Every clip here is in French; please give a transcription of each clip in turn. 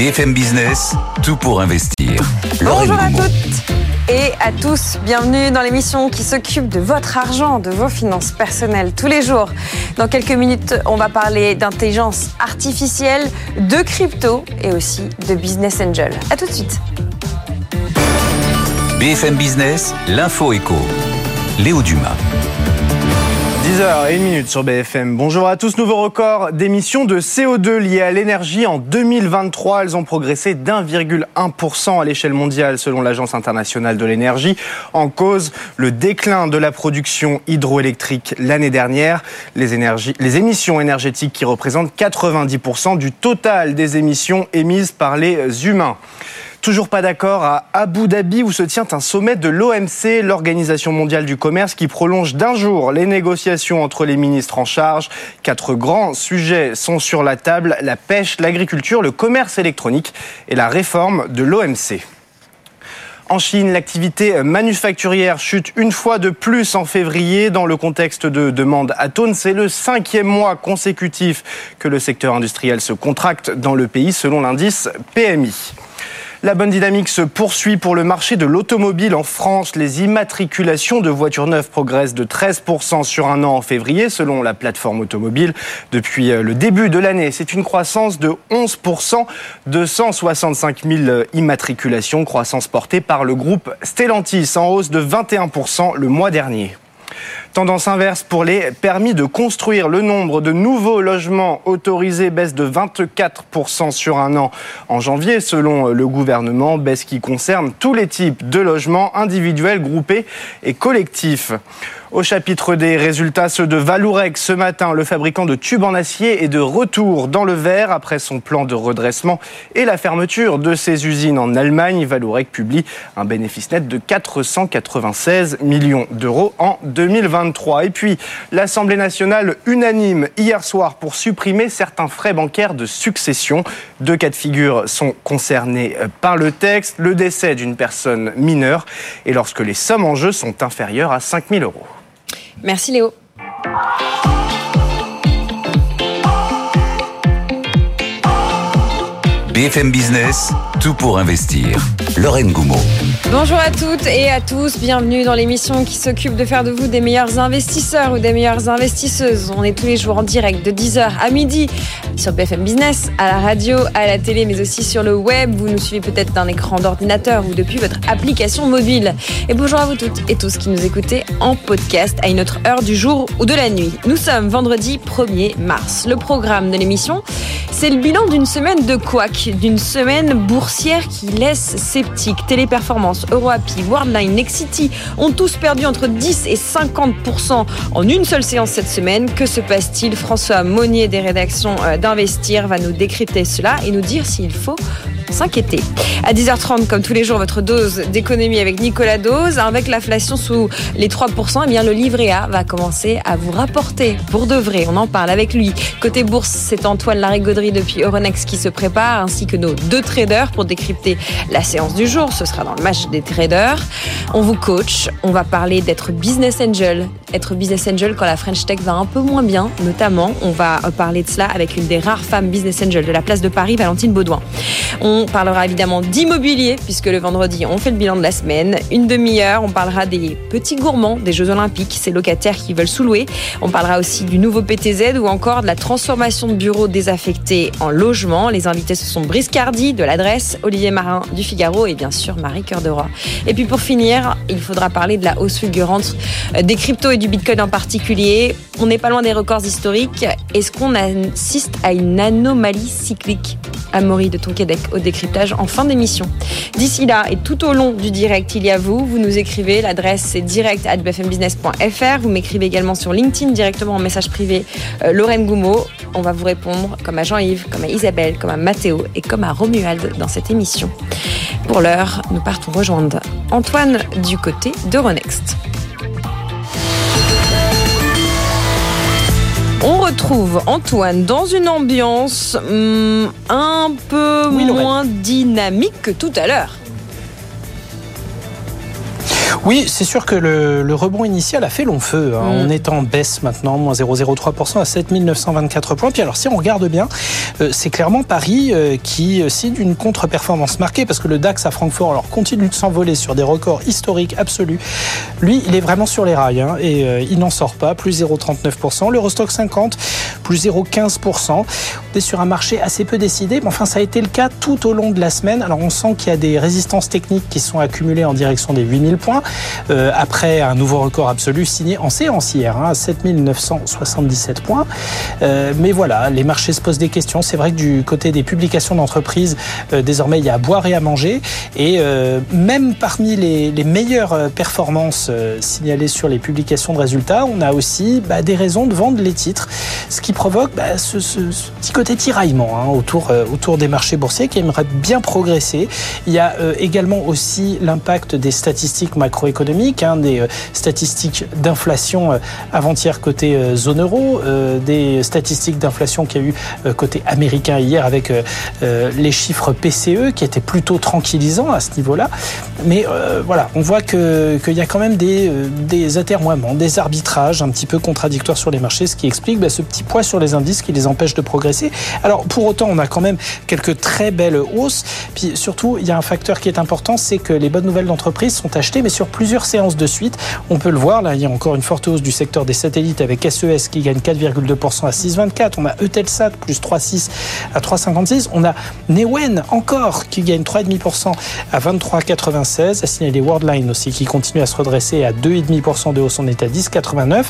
BFM Business, tout pour investir. Bonjour à toutes et à tous, bienvenue dans l'émission qui s'occupe de votre argent, de vos finances personnelles tous les jours. Dans quelques minutes, on va parler d'intelligence artificielle, de crypto et aussi de business angel. A tout de suite. BFM Business, l'info éco. Léo Dumas. 10h et 1 minute sur BFM. Bonjour à tous. Nouveau record d'émissions de CO2 liées à l'énergie en 2023. Elles ont progressé d'1,1% à l'échelle mondiale selon l'Agence internationale de l'énergie. En cause, le déclin de la production hydroélectrique l'année dernière. Les, les émissions énergétiques qui représentent 90% du total des émissions émises par les humains. Toujours pas d'accord à Abu Dhabi où se tient un sommet de l'OMC, l'Organisation mondiale du commerce, qui prolonge d'un jour les négociations entre les ministres en charge. Quatre grands sujets sont sur la table, la pêche, l'agriculture, le commerce électronique et la réforme de l'OMC. En Chine, l'activité manufacturière chute une fois de plus en février dans le contexte de demande atone. C'est le cinquième mois consécutif que le secteur industriel se contracte dans le pays selon l'indice PMI. La bonne dynamique se poursuit pour le marché de l'automobile en France. Les immatriculations de voitures neuves progressent de 13% sur un an en février, selon la plateforme automobile. Depuis euh, le début de l'année, c'est une croissance de 11%, de 165 000 immatriculations, croissance portée par le groupe Stellantis, en hausse de 21% le mois dernier. Tendance inverse pour les permis de construire. Le nombre de nouveaux logements autorisés baisse de 24% sur un an en janvier, selon le gouvernement, baisse qui concerne tous les types de logements individuels, groupés et collectifs. Au chapitre des résultats, ceux de Valourec ce matin, le fabricant de tubes en acier est de retour dans le vert après son plan de redressement et la fermeture de ses usines en Allemagne. Valourec publie un bénéfice net de 496 millions d'euros en 2023. Et puis, l'Assemblée nationale unanime hier soir pour supprimer certains frais bancaires de succession. Deux cas de figure sont concernés par le texte. Le décès d'une personne mineure et lorsque les sommes en jeu sont inférieures à 5 000 euros. Merci Léo. BFM Business, tout pour investir. Lorraine Goumeau. Bonjour à toutes et à tous, bienvenue dans l'émission qui s'occupe de faire de vous des meilleurs investisseurs ou des meilleures investisseuses. On est tous les jours en direct de 10h à midi sur BFM Business, à la radio, à la télé, mais aussi sur le web. Vous nous suivez peut-être d'un écran d'ordinateur ou depuis votre application mobile. Et bonjour à vous toutes et tous qui nous écoutez en podcast à une autre heure du jour ou de la nuit. Nous sommes vendredi 1er mars. Le programme de l'émission, c'est le bilan d'une semaine de couac, d'une semaine boursière qui laisse sceptique. Téléperformance, EuroAPI, Worldline, Nexity ont tous perdu entre 10 et 50% en une seule séance cette semaine. Que se passe-t-il François Monnier des rédactions d'Investir va nous décrypter cela et nous dire s'il faut s'inquiéter. À 10h30, comme tous les jours, votre dose d'économie avec Nicolas Dose. Avec l'inflation sous les 3%, eh bien, le livret A va commencer à vous rapporter pour de vrai. On en parle avec lui. Côté bourse, c'est Antoine Larigauderie depuis Euronext qui se prépare, ainsi que nos deux traders pour décrypter la séance du jour. Ce sera dans le match des traders. On vous coach. On va parler d'être business angel. Être business angel quand la French Tech va un peu moins bien, notamment. On va parler de cela avec une des rares femmes business angel de la place de Paris, Valentine Baudouin. On parlera évidemment d'immobilier, puisque le vendredi, on fait le bilan de la semaine. Une demi-heure, on parlera des petits gourmands des Jeux Olympiques, ces locataires qui veulent sous-louer. On parlera aussi du nouveau PTZ ou encore de la transformation de bureaux désaffectés en logements. Les invités, ce sont Brice Cardi de l'adresse, Olivier Marin du Figaro et bien sûr Marie Cœur de Roi. Et puis pour finir, il faudra parler de la hausse fulgurante des cryptos et du Bitcoin en particulier. On n'est pas loin des records historiques. Est-ce qu'on assiste à une anomalie cyclique Amaury de Tonquédec au décryptage en fin d'émission. D'ici là et tout au long du direct, il y a vous. Vous nous écrivez. L'adresse c'est direct at bfmbusiness.fr. Vous m'écrivez également sur LinkedIn directement en message privé euh, Lorraine Goumeau. On va vous répondre comme à Jean-Yves, comme à Isabelle, comme à Mathéo et comme à Romuald dans cette émission. Pour l'heure, nous partons rejoindre Antoine du côté d'Euronext. On retrouve Antoine dans une ambiance hum, un peu Oui, moins dynamique que tout à l'heure. Oui, c'est sûr que le, rebond initial a fait long feu. Hein. Mm. On est en baisse maintenant, moins 0,03% à 7924 points. Puis alors, si on regarde bien, euh, c'est clairement Paris euh, qui signe une contre-performance marquée parce que le DAX à Francfort alors, continue de s'envoler sur des records historiques absolus. Lui, il est vraiment sur les rails hein, et euh, il n'en sort pas, plus 0,39%. L'Eurostock 50, plus 0,15%. On est sur un marché assez peu décidé, mais enfin, ça a été le cas tout au long de la semaine. Alors, on sent qu'il y a des résistances techniques qui sont accumulées en direction des 8000 points, euh, après un nouveau record absolu signé en séance hier, hein, à 7977 points. Euh, mais voilà, les marchés se posent des questions. C'est vrai que du côté des publications d'entreprises, désormais, il y a à boire et à manger. Et même parmi les, les meilleures performances signalées sur les publications de résultats, on a aussi bah, des raisons de vendre les titres, ce qui provoque bah, ce, petit côté tiraillement hein, autour, euh, autour des marchés boursiers qui aimeraient bien progresser. Il y a euh, également aussi l'impact des statistiques macroéconomiques, hein, des euh, statistiques d'inflation avant-hier côté zone euro, des statistiques d'inflation qu'il y a eu côté américain hier avec les chiffres PCE qui étaient plutôt tranquillisants à ce niveau-là. Mais voilà, on voit qu'il y a quand même des, des atermoiements, des arbitrages un petit peu contradictoires sur les marchés, ce qui explique bah, ce petit poids sur les indices qui les empêche de progresser. Alors pour autant, on a quand même quelques très belles hausses. Puis surtout, il y a un facteur qui est important, c'est que les bonnes nouvelles d'entreprise sont achetées, mais sur plusieurs séances de suite. On peut le voir, là, il y a encore une forte hausse du secteur des satellites avec SES e qui gagne 4,2% à 6,24. On a Eutelsat plus 3,6 à 3,56. On a Newen encore qui gagne 3,5% à 23,96. A signalé Worldline aussi qui continue à se redresser à 2,5% de hausse. On est à 10,89.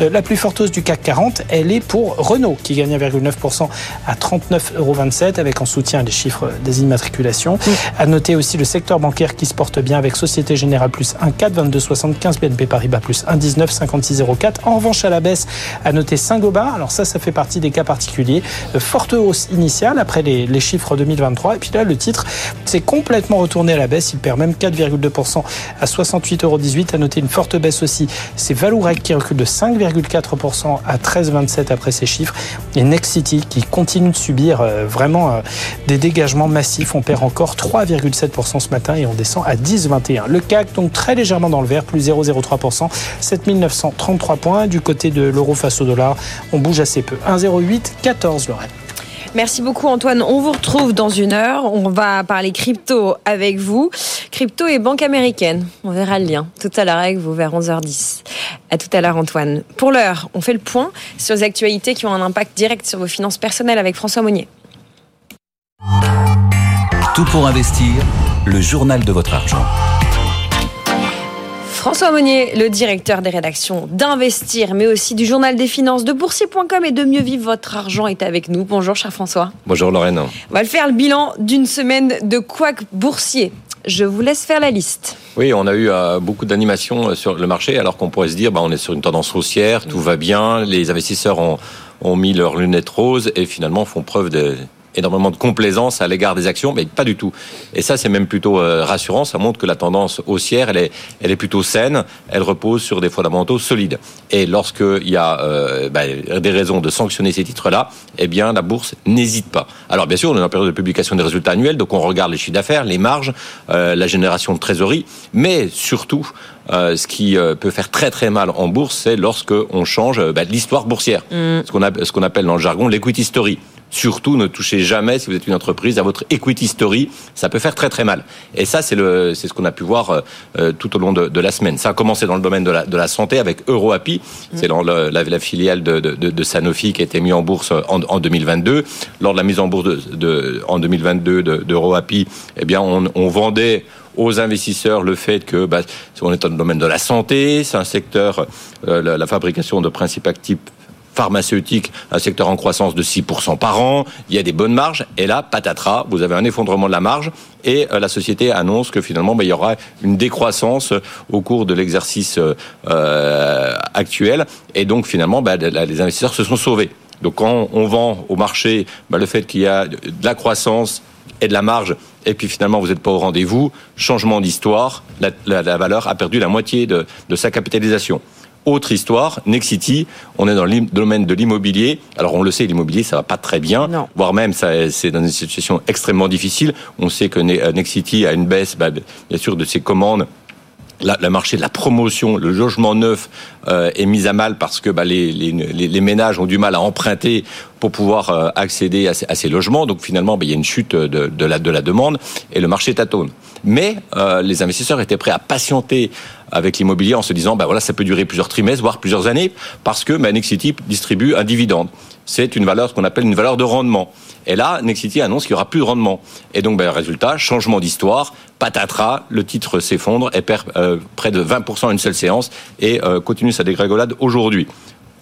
Euh, la plus forte hausse du CAC 40, elle est pour Renault qui gagne 1,9% à 39,27 euros avec en soutien les chiffres des immatriculations. À noter aussi le secteur bancaire qui se porte bien avec Société Générale plus 1,4, 22,75, BNP Paribas plus 1,19, 56,04. En revanche, à la baisse, à noter Saint-Gobain. Alors ça, ça fait partie des cas particuliers. Euh, forte hausse initiale après les, les chiffres 2023. Et puis là, le titre s'est complètement retourné à la baisse. Il perd même 4,2% à 68,18 euros. À noter une forte baisse aussi, c'est Valourec qui recule de 5,4% à 13,27 après ces chiffres. Et Next City qui continue de subir euh, vraiment euh, des dégagements massifs. On perd encore 3,7% ce matin et on descend à 10,21. Le CAC donc très légèrement dans le vert, plus 0,03%, 7933 points. Du côté de l'euro face au dollar, on bouge assez peu. 1,08, 14 Lorraine. Merci beaucoup Antoine. On vous retrouve dans une heure. On va parler crypto avec vous. Crypto et banque américaine. On verra le lien tout à l'heure avec vous vers 11h10. À tout à l'heure Antoine. Pour l'heure, on fait le point sur les actualités qui ont un impact direct sur vos finances personnelles avec François Monnier. Tout pour investir, le journal de votre argent. François Monnier, le directeur des rédactions d'Investir, mais aussi du journal des finances de boursier.com et de Mieux Vivre Votre Argent est avec nous. Bonjour, cher François. Bonjour, Lorraine. On va le faire le bilan d'une semaine de couac boursier. Je vous laisse faire la liste. Oui, on a eu euh, beaucoup d'animations euh, sur le marché, alors qu'on pourrait se dire, bah, on est sur une tendance haussière, tout va bien, les investisseurs ont, ont mis leurs lunettes roses et finalement font preuve de énormément de complaisance à l'égard des actions, mais pas du tout. Et ça, c'est même plutôt euh, rassurant. Ça montre que la tendance haussière, elle est, elle est plutôt saine. Elle repose sur des fondamentaux solides. Et lorsqu'il y a euh, bah, des raisons de sanctionner ces titres-là, eh bien, la bourse n'hésite pas. Alors, bien sûr, on est en période de publication des résultats annuels, donc on regarde les chiffres d'affaires, les marges, euh, la génération de trésorerie, mais surtout, ce qui peut faire très très mal en bourse, c'est lorsque on change bah, l'histoire boursière, mm. ce qu'on ce qu'on appelle dans le jargon l'equity story. Surtout, ne touchez jamais, si vous êtes une entreprise, à votre equity story. Ça peut faire très très mal. Et ça, c'est le, c'est ce qu'on a pu voir euh, euh, tout au long de, de, la semaine. Ça a commencé dans le domaine de la, de la santé avec EuroAPI. C'est dans la, la, filiale de, de, Sanofi qui a été mise en bourse en, en 2022. Lors de la mise en bourse de, en 2022 d'EuroAPI, eh bien, on, on vendait aux investisseurs le fait que bah, on est dans le domaine de la santé, c'est un secteur, euh, la, la, fabrication de principes actifs pharmaceutique, un secteur en croissance de 6% par an, il y a des bonnes marges, et là, patatras, vous avez un effondrement de la marge, et euh, la société annonce que finalement, ben, il y aura une décroissance au cours de l'exercice euh, actuel, et donc finalement, ben, les investisseurs se sont sauvés. Donc quand on vend au marché ben, le fait qu'il y a de la croissance et de la marge, et puis finalement vous n'êtes pas au rendez-vous, changement d'histoire, la, valeur a perdu la moitié de sa capitalisation. Autre histoire, Nexity, on est dans le domaine de l'immobilier. Alors on le sait, l'immobilier ça va pas très bien, voire même c'est dans une situation extrêmement difficile. On sait que Nexity a une baisse, bah, bien sûr, de ses commandes le marché de la promotion, le logement neuf euh, est mis à mal parce que bah, les, les, les, ménages ont du mal à emprunter pour pouvoir euh, accéder à ces, à ces, logements. Donc finalement, bah, il y a une chute de, de, la, de la demande et le marché tâtonne. Mais euh, les investisseurs étaient prêts à patienter avec l'immobilier en se disant, bah voilà, ça peut durer plusieurs trimestres, voire plusieurs années, parce que bah, Nexity distribue un dividende. C'est une valeur, ce qu'on appelle une valeur de rendement. Et là, Nexity annonce qu'il y aura plus de rendement. Et donc, ben, résultat, changement d'histoire, patatras, le titre s'effondre et perd euh, près de 20% en une seule séance et euh, continue sa dégringolade aujourd'hui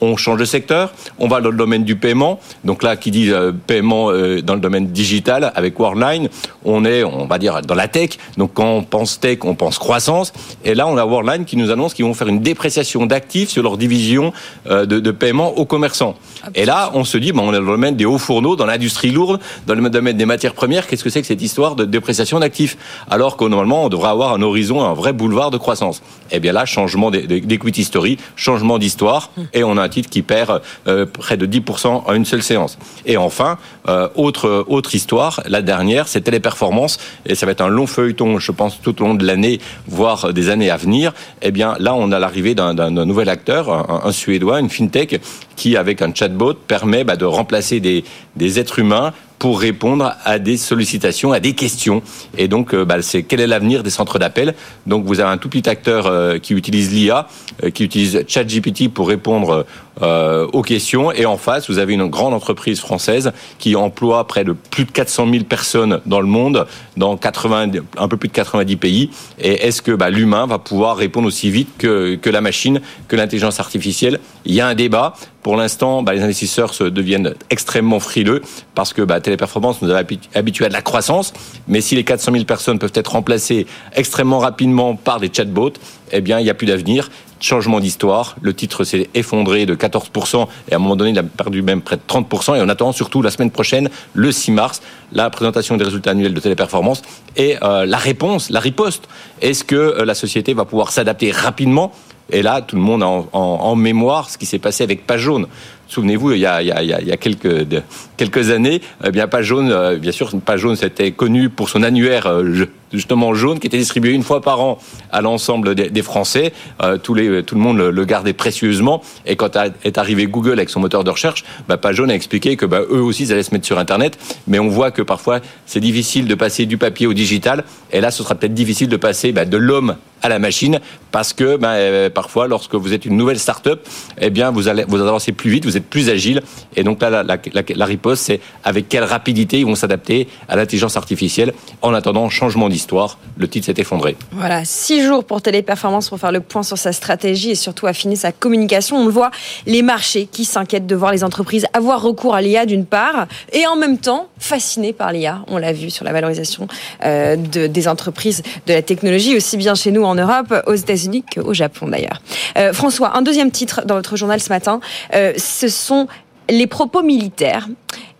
on change de secteur, on va dans le domaine du paiement. Donc là, qui dit euh, paiement euh, dans le domaine digital avec Worldline, on est, on va dire, dans la tech. Donc quand on pense tech, on pense croissance. Et là, on a Worldline qui nous annonce qu'ils vont faire une dépréciation d'actifs sur leur division euh, de, de, paiement aux commerçants. Et là, on se dit, on est dans le domaine des hauts fourneaux, dans l'industrie lourde, dans le domaine des matières premières. Qu'est-ce que c'est que cette histoire de dépréciation d'actifs? Alors que normalement, on devrait avoir un horizon, un vrai boulevard de croissance. Eh bien là, changement d'equity story, changement d'histoire, et on a titre qui perd euh, près de 10% en une seule séance. Et enfin, euh, autre, autre histoire, la dernière, c'est Téléperformance, et ça va être un long feuilleton, je pense, tout au long de l'année, voire des années à venir. Eh bien, là, on a l'arrivée d'un nouvel acteur, un, un, Suédois, une FinTech, qui, avec un chatbot, permet bah, de remplacer des, des êtres humains pour répondre à des sollicitations, à des questions. Et donc, euh, bah, c'est quel est l'avenir des centres d'appel Donc, vous avez un tout petit acteur euh, qui utilise l'IA, euh, qui utilise ChatGPT pour répondre aux questions. Et en face, vous avez une grande entreprise française qui emploie près de plus de 400 000 personnes dans le monde, dans 80, un peu plus de 90 pays. Et est-ce que bah, l'humain va pouvoir répondre aussi vite que, que la machine, que l'intelligence artificielle? Il y a un débat. Pour l'instant, bah, les investisseurs se deviennent extrêmement frileux parce que bah, Téléperformance nous a habitués à de la croissance. Mais si les 400 000 personnes peuvent être remplacées extrêmement rapidement par des chatbots, eh bien, il n'y a plus d'avenir. Changement d'histoire. Le titre s'est effondré de 14% et à un moment donné, il a perdu même près de 30%. Et on attend surtout la semaine prochaine, le 6 mars, la présentation des résultats annuels de Téléperformance et euh, la réponse, la riposte. Est-ce que euh, la société va pouvoir s'adapter rapidement? Et là, tout le monde a en, mémoire ce qui s'est passé avec Page Jaune. Souvenez-vous, il y a, quelques, années, eh bien Page Jaune, euh, bien sûr, Page Jaune, c'était connu pour son annuaire justement jaune qui était distribué une fois par an à l'ensemble des, Français. Euh, tout le monde le, gardait précieusement. Et quand est arrivé Google avec son moteur de recherche, bah, Page Jaune a expliqué que bah, eux aussi, ils allaient se mettre sur Internet. Mais on voit que parfois, c'est difficile de passer du papier au digital. Et là, ce sera peut-être difficile de passer bah, de l'homme à la machine parce que bah, parfois, lorsque vous êtes une nouvelle start-up, eh bien, vous allez vous avancez plus vite, vous plus agile. Et donc là, la riposte, c'est avec quelle rapidité ils vont s'adapter à l'intelligence artificielle. En attendant, changement d'histoire, le titre s'est effondré. Voilà, six jours pour Téléperformance pour faire le point sur sa stratégie et surtout affiner sa communication. On le voit, les marchés qui s'inquiètent de voir les entreprises avoir recours à l'IA d'une part et en même temps fascinés par l'IA. On l'a vu sur la valorisation euh, de, des entreprises de la technologie, aussi bien chez nous en Europe, aux États-Unis qu'au Japon d'ailleurs. Euh, François, un deuxième titre dans votre journal ce matin, euh, ce sont les propos militaires.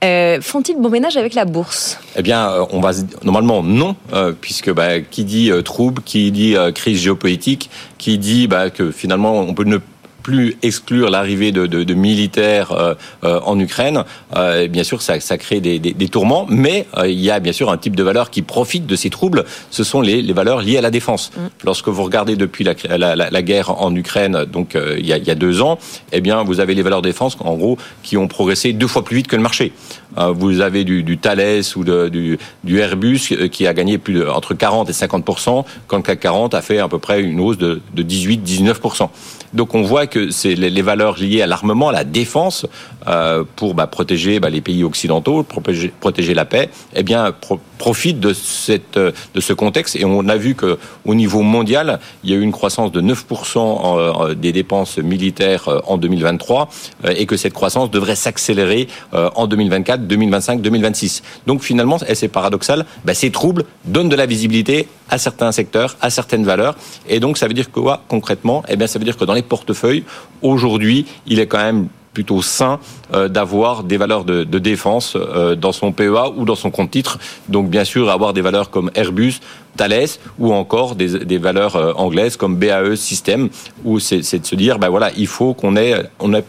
Euh, font-ils bon ménage avec la bourse? Eh bien, euh, on va normalement non, euh, puisque bah, qui dit trouble, qui dit crise géopolitique, qui dit bah, que finalement on peut ne plus exclure l'arrivée de, de, de, militaires euh, euh, en Ukraine, euh, bien sûr, ça, ça crée des, des, des, tourments, mais euh, il y a bien sûr un type de valeur qui profite de ces troubles, ce sont les, les valeurs liées à la défense. Mm. Lorsque vous regardez depuis la, la, la, la guerre en Ukraine, donc euh, il y, a, il, y a, deux ans, eh bien, vous avez les valeurs de défense, en gros, qui ont progressé deux fois plus vite que le marché. Euh, vous avez du, Thales ou du, Airbus qui a gagné plus de, entre 40 et 50% quand le CAC 40 a fait à peu près une hausse de, de 18-19% donc on voit que c'est les, valeurs liées à l'armement, à la défense, euh, pour bah, protéger bah, les pays occidentaux, protéger, la paix, eh bien pro profitent de, ce contexte. Et on a vu que au niveau mondial, il y a eu une croissance de 9% en, des dépenses militaires euh, en 2023 euh, et que cette croissance devrait s'accélérer euh, en 2024, 2025, 2026. Donc finalement, et c'est paradoxal, bah, ces troubles donnent de la visibilité à certains secteurs, à certaines valeurs. Et donc ça veut dire que quoi concrètement? Eh bien ça veut dire que dans les portefeuilles, aujourd'hui, il est quand même plutôt sain euh, d'avoir des valeurs de, défense euh, dans son PEA ou dans son compte titre. Donc bien sûr avoir des valeurs comme Airbus, Thales ou encore des, des valeurs euh, anglaises comme BAE System où c'est de se dire ben voilà il faut qu'on ait on ait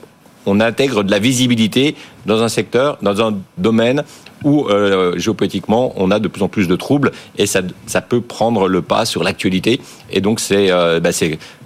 on intègre de la visibilité dans un secteur, dans un domaine où euh, géopolitiquement on a de plus en plus de troubles et ça, peut prendre le pas sur l'actualité. Et donc c'est euh, bah,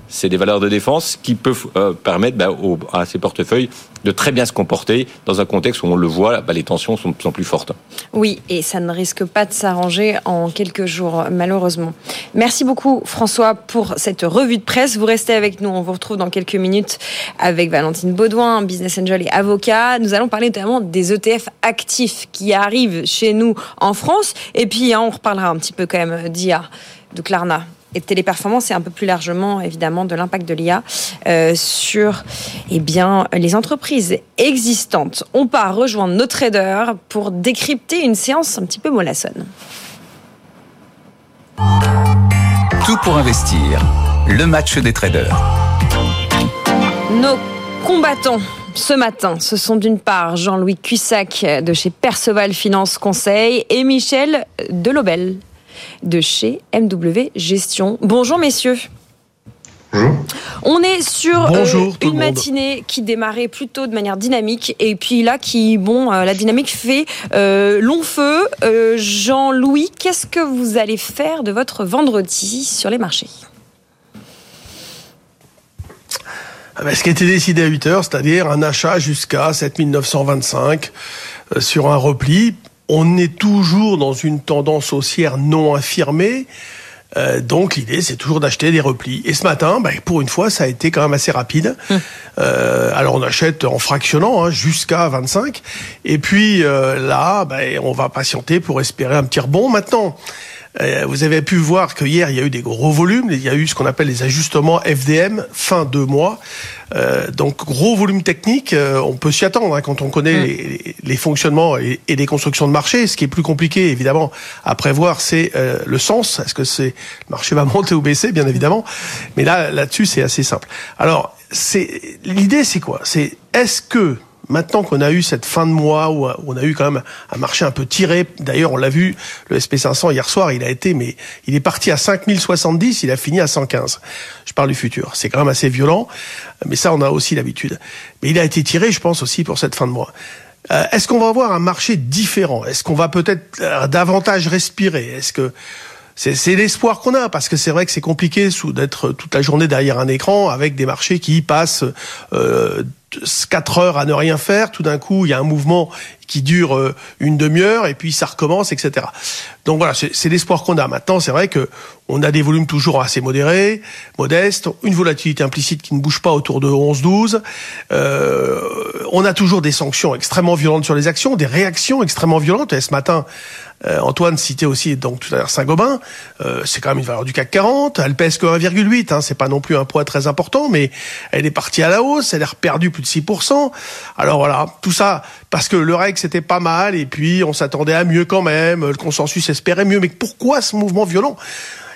c'est des valeurs de défense qui peuvent euh, permettre bah, à ces portefeuilles de très bien se comporter dans un contexte où on le voit, bah, les tensions sont de plus en plus fortes. Oui, et ça ne risque pas de s'arranger en quelques jours, malheureusement. Merci beaucoup, François, pour cette revue de presse. Vous restez avec nous. On vous retrouve dans quelques minutes avec Valentine Baudouin, business angel et avocat. Nous allons parler notamment des ETF actifs qui arrivent chez nous en France. Et puis, hein, on reparlera un petit peu quand même d'IA, de Klarna et de téléperformance et un peu plus largement évidemment de l'impact de l'IA euh, sur eh bien, les entreprises existantes. On part rejoindre nos traders pour décrypter une séance un petit peu mollassonne. Tout pour investir. Le match des traders. Nos combattants ce matin, ce sont d'une part Jean-Louis Cussac de chez Perceval Finance Conseil et Michel Delobel de chez MW Gestion. Bonjour messieurs. Bonjour. On est sur euh, Bonjour, une monde. matinée qui démarrait plutôt de manière dynamique et puis là qui bon euh, la dynamique fait euh, long feu. Jean-Louis, qu'est-ce que vous allez faire de votre vendredi sur les marchés? Ah ben, ce qui a été décidé à 8 heures, c'est-à-dire un achat jusqu'à 7925 euh, sur un repli. On est toujours dans une tendance haussière non affirmée. Euh, donc l'idée, c'est toujours d'acheter des replis. Et ce matin, ben, pour une fois, ça a été quand même assez rapide. Euh, alors on achète en fractionnant hein, jusqu'à 25. Et puis euh, là, ben, on va patienter pour espérer un petit rebond. Maintenant, vous avez pu voir que hier il y a eu des gros volumes. Il y a eu ce qu'on appelle les ajustements FDM fin de mois. Euh, donc gros volume technique. euh, on peut s'y attendre hein, quand on connaît les, les fonctionnements et, et les constructions de marché. Ce qui est plus compliqué évidemment à prévoir, c'est euh, le sens. Est-ce que c'est le marché va monter ou baisser, bien évidemment. Mais là là-dessus c'est assez simple. Alors c'est l'idée c'est quoi? C'est est-ce que Maintenant qu'on a eu cette fin de mois où on a eu quand même un marché un peu tiré, d'ailleurs on l'a vu, le SP500 hier soir, il a été, mais il est parti à 5070, il a fini à 115. Je parle du futur, c'est quand même assez violent, mais ça on a aussi l'habitude. Mais il a été tiré, je pense aussi pour cette fin de mois. Euh, Est-ce qu'on va avoir un marché différent? Est-ce qu'on va peut-être euh, davantage respirer? Est-ce que c'est l'espoir qu'on a parce que c'est vrai que c'est compliqué d'être toute la journée derrière un écran avec des marchés qui passent euh, 4 heures à ne rien faire. Tout d'un coup, il y a un mouvement qui dure euh, une demi-heure et puis ça recommence, etc. Donc voilà, c'est c'est l'espoir qu'on a. Maintenant, c'est vrai que on a des volumes toujours assez modérés, modestes, une volatilité implicite qui ne bouge pas autour de 11-12. Euh, on a toujours des sanctions extrêmement violentes sur les actions, des réactions extrêmement violentes. Et ce matin, euh, Antoine citait aussi donc tout à l'heure Saint-Gobain. Euh, c'est quand même une valeur du CAC 40. Elle pèse que 1,8. Hein, c'est pas non plus un poids très important, mais elle est partie à la hausse. Elle a perdu plus de 6%. Alors voilà, tout ça parce que le REC c'était pas mal et puis on s'attendait à mieux quand même. Le consensus espérait mieux. Mais pourquoi ce mouvement violent?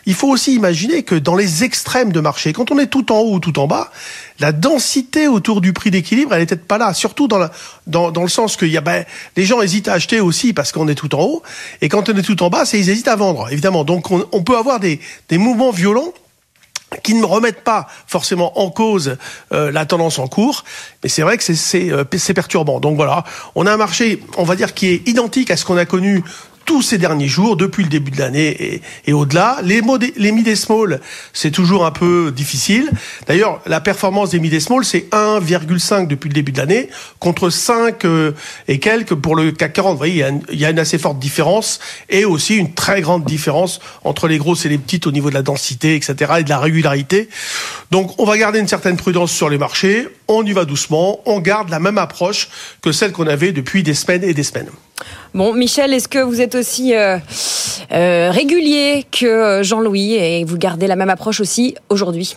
Il faut aussi imaginer que dans les extrêmes de marché, quand on est tout en haut ou tout en bas, la densité autour du prix d'équilibre, elle est peut-être pas là. Surtout dans, dans, dans le sens que y a, ben, les gens hésitent à acheter aussi parce qu'on est tout en haut. Et quand on est tout en bas, c'est ils hésitent à vendre, évidemment. Donc on, on peut avoir des, des mouvements violents qui ne remettent pas forcément en cause euh, la tendance en cours, mais c'est vrai que c'est- euh, c'est perturbant. Donc voilà, on a un marché, on va dire, qui est identique à ce qu'on a connu tous ces derniers jours, depuis le début de l'année et, et au-delà. Les, les mid et small, c'est toujours un peu difficile. D'ailleurs, la performance des mid et small, c'est 1,5 depuis le début de l'année, contre 5 euh, et quelques pour le CAC 40. Vous voyez, il y, a une, il y a une assez forte différence et aussi une très grande différence entre les grosses et les petites au niveau de la densité, etc., et de la régularité. Donc, on va garder une certaine prudence sur les marchés. On y va doucement. On garde la même approche que celle qu'on avait depuis des semaines et des semaines. Bon, Michel, est-ce que vous êtes aussi euh, euh, régulier que euh, Jean-Louis et vous gardez la même approche aussi aujourd'hui?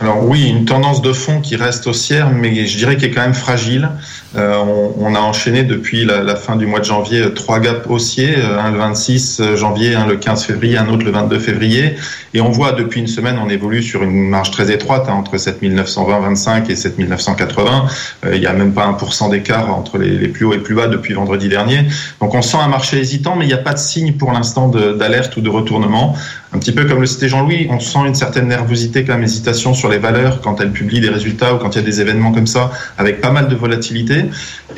Alors oui, une tendance de fond qui reste haussière, mais je dirais qu'elle est quand même fragile. Euh, on, on a enchaîné depuis la, la fin du mois de janvier euh, trois gaps haussiers, euh, un le 26 janvier, un le 15 février, un autre le 22 février. Et on voit depuis une semaine, on évolue sur une marge très étroite hein, entre 7920-25 et 7980. Euh, il n'y a même pas 1% d'écart entre les, les plus hauts et plus bas depuis vendredi dernier. Donc on sent un marché hésitant, mais il n'y a pas de signe pour l'instant d'alerte ou de retournement. Un petit peu comme le citait Jean-Louis, on sent une certaine nervosité, quand même hésitation sur les valeurs quand elles publient des résultats ou quand il y a des événements comme ça, avec pas mal de volatilité.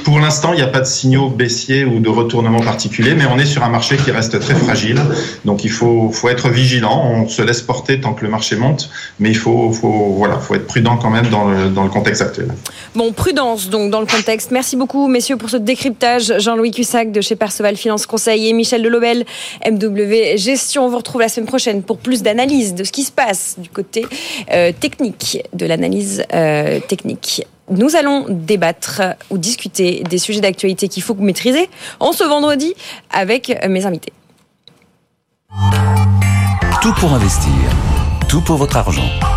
Pour l'instant, il n'y a pas de signaux baissiers ou de retournement particulier, mais on est sur un marché qui reste très fragile. Donc il faut, faut être vigilant. On se laisse porter tant que le marché monte, mais il faut, faut, voilà, faut être prudent quand même dans le, dans le contexte actuel. Bon, prudence donc dans le contexte. Merci beaucoup, messieurs, pour ce décryptage. Jean-Louis Cussac de chez Perceval Finance Conseil et Michel Delobel, MW Gestion. On vous retrouve la semaine prochaine pour plus d'analyse de ce qui se passe du côté euh, technique, de l'analyse euh, technique. Nous allons débattre ou discuter des sujets d'actualité qu'il faut maîtriser en ce vendredi avec mes invités. Tout pour investir. Tout pour votre argent.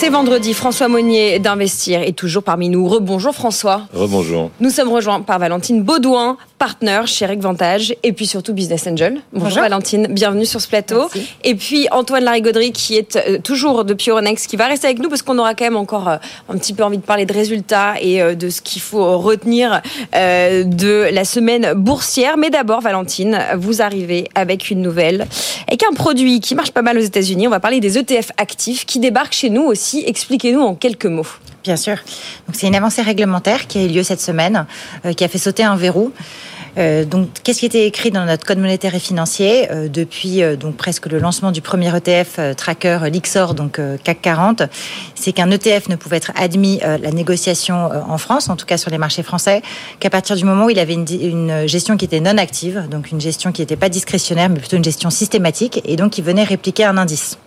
C'est vendredi, François Monnier d'Investir est toujours parmi nous. Rebonjour François. Rebonjour. Nous sommes rejoints par Valentine Baudouin, partenaire chez Vantage et puis surtout Business Angel. Bonjour, Valentine, bienvenue sur ce plateau. Et puis Antoine Larigauderie qui est euh, toujours depuis Euronext, qui va rester avec nous parce qu'on aura quand même encore euh, un petit peu envie de parler de résultats et euh, de ce qu'il faut retenir de la semaine boursière. Mais d'abord, Valentine, vous arrivez avec une nouvelle, avec un produit qui marche pas mal aux États-Unis. On va parler des ETF actifs qui débarquent chez nous aussi Expliquez-nous en quelques mots. Bien sûr. Donc c'est une avancée réglementaire qui a eu lieu cette semaine, euh, qui a fait sauter un verrou. Euh, donc, qu'est-ce qui était écrit dans notre code monétaire et financier euh, depuis donc presque le lancement du premier ETF tracker l'Ixor, donc CAC 40 C'est qu'un ETF ne pouvait être admis à la négociation en France, en tout cas sur les marchés français, qu'à partir du moment où il avait une, une gestion qui était non active, donc une gestion qui n'était pas discrétionnaire, mais plutôt une gestion systématique, et donc qui venait répliquer un indice.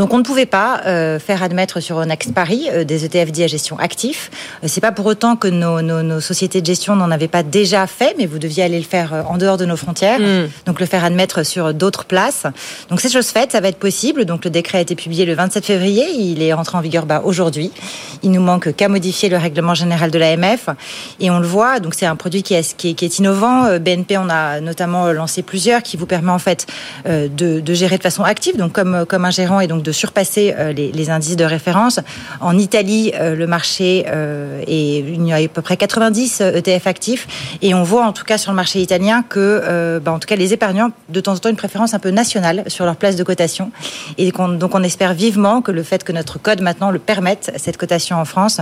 Donc on ne pouvait pas euh, faire admettre sur Onex Paris euh, des ETF dits à gestion actif. Euh, c'est pas pour autant que nos, nos, nos sociétés de gestion n'en avaient pas déjà fait, mais vous deviez aller le faire en dehors de nos frontières, mm. donc le faire admettre sur d'autres places. Donc c'est chose faite, ça va être possible. Donc le décret a été publié le 27 février, il est entré en vigueur bah, aujourd'hui. Il nous manque qu'à modifier le règlement général de l'AMF et on le voit. Donc c'est un produit qui est, qui est, qui est innovant. BNP on a notamment lancé plusieurs qui vous permet en fait de, de gérer de façon active, donc comme comme un gérant et donc de surpasser euh, les, indices de référence. En Italie, euh, le marché euh, est, il y a à peu près 90 ETF actifs et on voit en tout cas sur le marché italien que, bah, en tout cas, les épargnants de temps en temps une préférence un peu nationale sur leur place de cotation et donc on espère vivement que le fait que notre code maintenant le permette cette cotation en France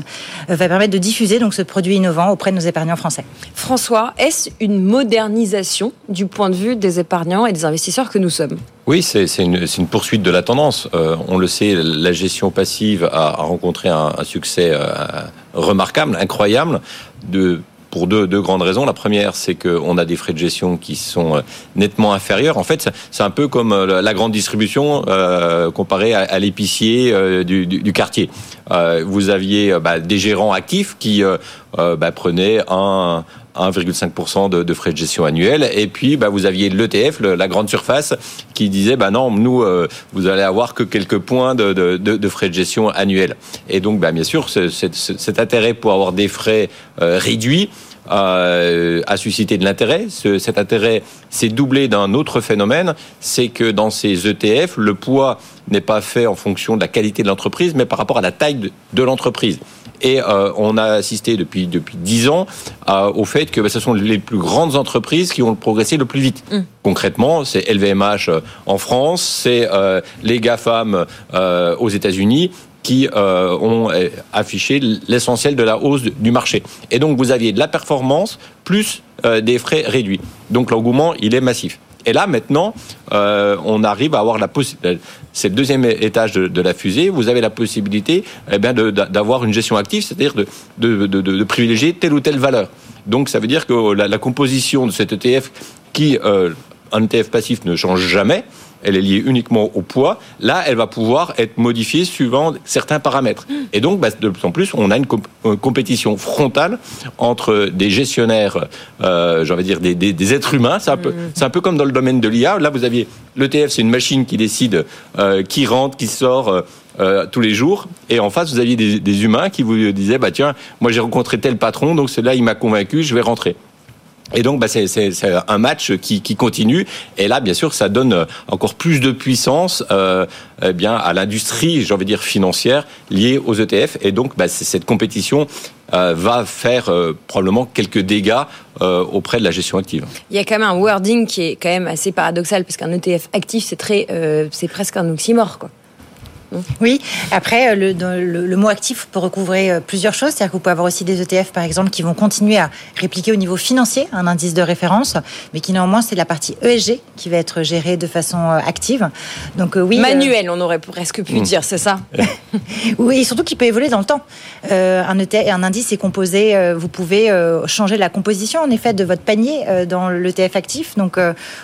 va permettre de diffuser donc ce produit innovant auprès de nos épargnants français. François, est-ce une modernisation du point de vue des épargnants et des investisseurs que nous sommes? Oui, c'est une, poursuite de la tendance. Euh, on le sait, la gestion passive a, rencontré un, succès euh, remarquable, incroyable, pour deux, grandes raisons. La première, c'est qu'on a des frais de gestion qui sont euh, nettement inférieurs. En fait, c'est un peu comme la grande distribution comparée à, l'épicier du, quartier. Vous aviez bah, des gérants actifs qui bah, prenaient un, 1,5% de, frais de gestion annuels. Et puis, bah, vous aviez l'ETF, la grande surface, qui disait, bah non, nous, euh, vous allez avoir que quelques points de, frais de gestion annuels. Et donc, bah, bien sûr, cet intérêt pour avoir des frais euh, réduits, euh, a suscité de l'intérêt. Ce, cet intérêt s'est doublé d'un autre phénomène, c'est que dans ces ETF, le poids n'est pas fait en fonction de la qualité de l'entreprise, mais par rapport à la taille de l'entreprise. Et euh, on a assisté depuis depuis dix ans euh, au fait que bah, ce sont les plus grandes entreprises qui ont progressé le plus vite. Mm. Concrètement, c'est LVMH euh, en France, c'est euh, les GAFAM aux États-Unis qui ont affiché l'essentiel de la hausse du marché. Et donc vous aviez de la performance plus des frais réduits. Donc l'engouement, il est massif. Et là, maintenant, euh, on arrive à avoir la possibilité. C'est le deuxième étage de, la fusée. Vous avez la possibilité eh bien, d'avoir une gestion active, c'est-à-dire de, de, de, privilégier telle ou telle valeur. Donc, ça veut dire que la, la composition de cet ETF, qui, euh, un ETF passif, ne change jamais, elle est liée uniquement au poids. Là, elle va pouvoir être modifiée suivant certains paramètres. Et donc, bah, de plus en plus, on a une, comp une compétition frontale entre des gestionnaires, euh, j'en dire des, des, des, êtres humains. C'est un, peu, mm. un peu comme dans le domaine de l'IA. Là, vous aviez l'ETF, c'est une machine qui décide euh, qui rentre, qui sort. Euh, euh, tous les jours. Et en face, vous aviez des, des humains qui vous disaient, bah tiens, moi j'ai rencontré tel patron, donc celui-là il m'a convaincu, je vais rentrer. Et donc, bah, c'est un match qui, qui, continue. Et là, bien sûr, ça donne encore plus de puissance euh, eh bien à l'industrie, j'ai envie de dire financière, liée aux ETF. Et donc, bah, cette compétition euh, va faire euh, probablement quelques dégâts euh, auprès de la gestion active. Il y a quand même un wording qui est quand même assez paradoxal parce qu'un ETF actif, c'est très, c'est presque un oxymore, quoi. Oui, après, le, le, mot actif peut recouvrir euh, plusieurs choses. C'est-à-dire que vous pouvez avoir aussi des ETF, par exemple, qui vont continuer à répliquer au niveau financier un indice de référence, mais qui néanmoins, c'est la partie ESG qui va être gérée de façon euh, active. Donc, euh, oui. Manuel, on aurait presque pu hmm. dire, c'est ça Oui, et surtout qui peut évoluer dans le temps. un, ETF, un indice est composé, vous pouvez changer la composition, en effet, de votre panier dans l'ETF actif. Donc,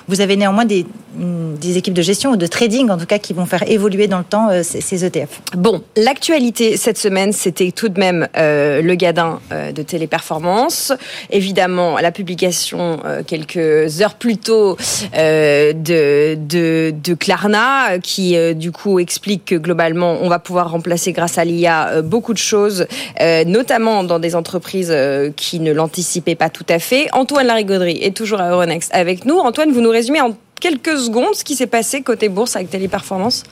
vous avez néanmoins des, des équipes de gestion ou de trading, en tout cas, qui vont faire évoluer dans le temps ces ETF. Bon, l'actualité cette semaine, c'était tout de même euh, le gadin euh, de Téléperformance. Évidemment, la publication euh, quelques heures plus tôt de, de, de, Klarna, qui du coup explique que globalement, on va pouvoir remplacer grâce à l'IA beaucoup de choses, notamment dans des entreprises qui ne l'anticipaient pas tout à fait. Antoine Larigauderie est toujours à Euronext avec nous. Antoine, vous nous résumez en quelques secondes ce qui s'est passé côté bourse avec Téléperformance?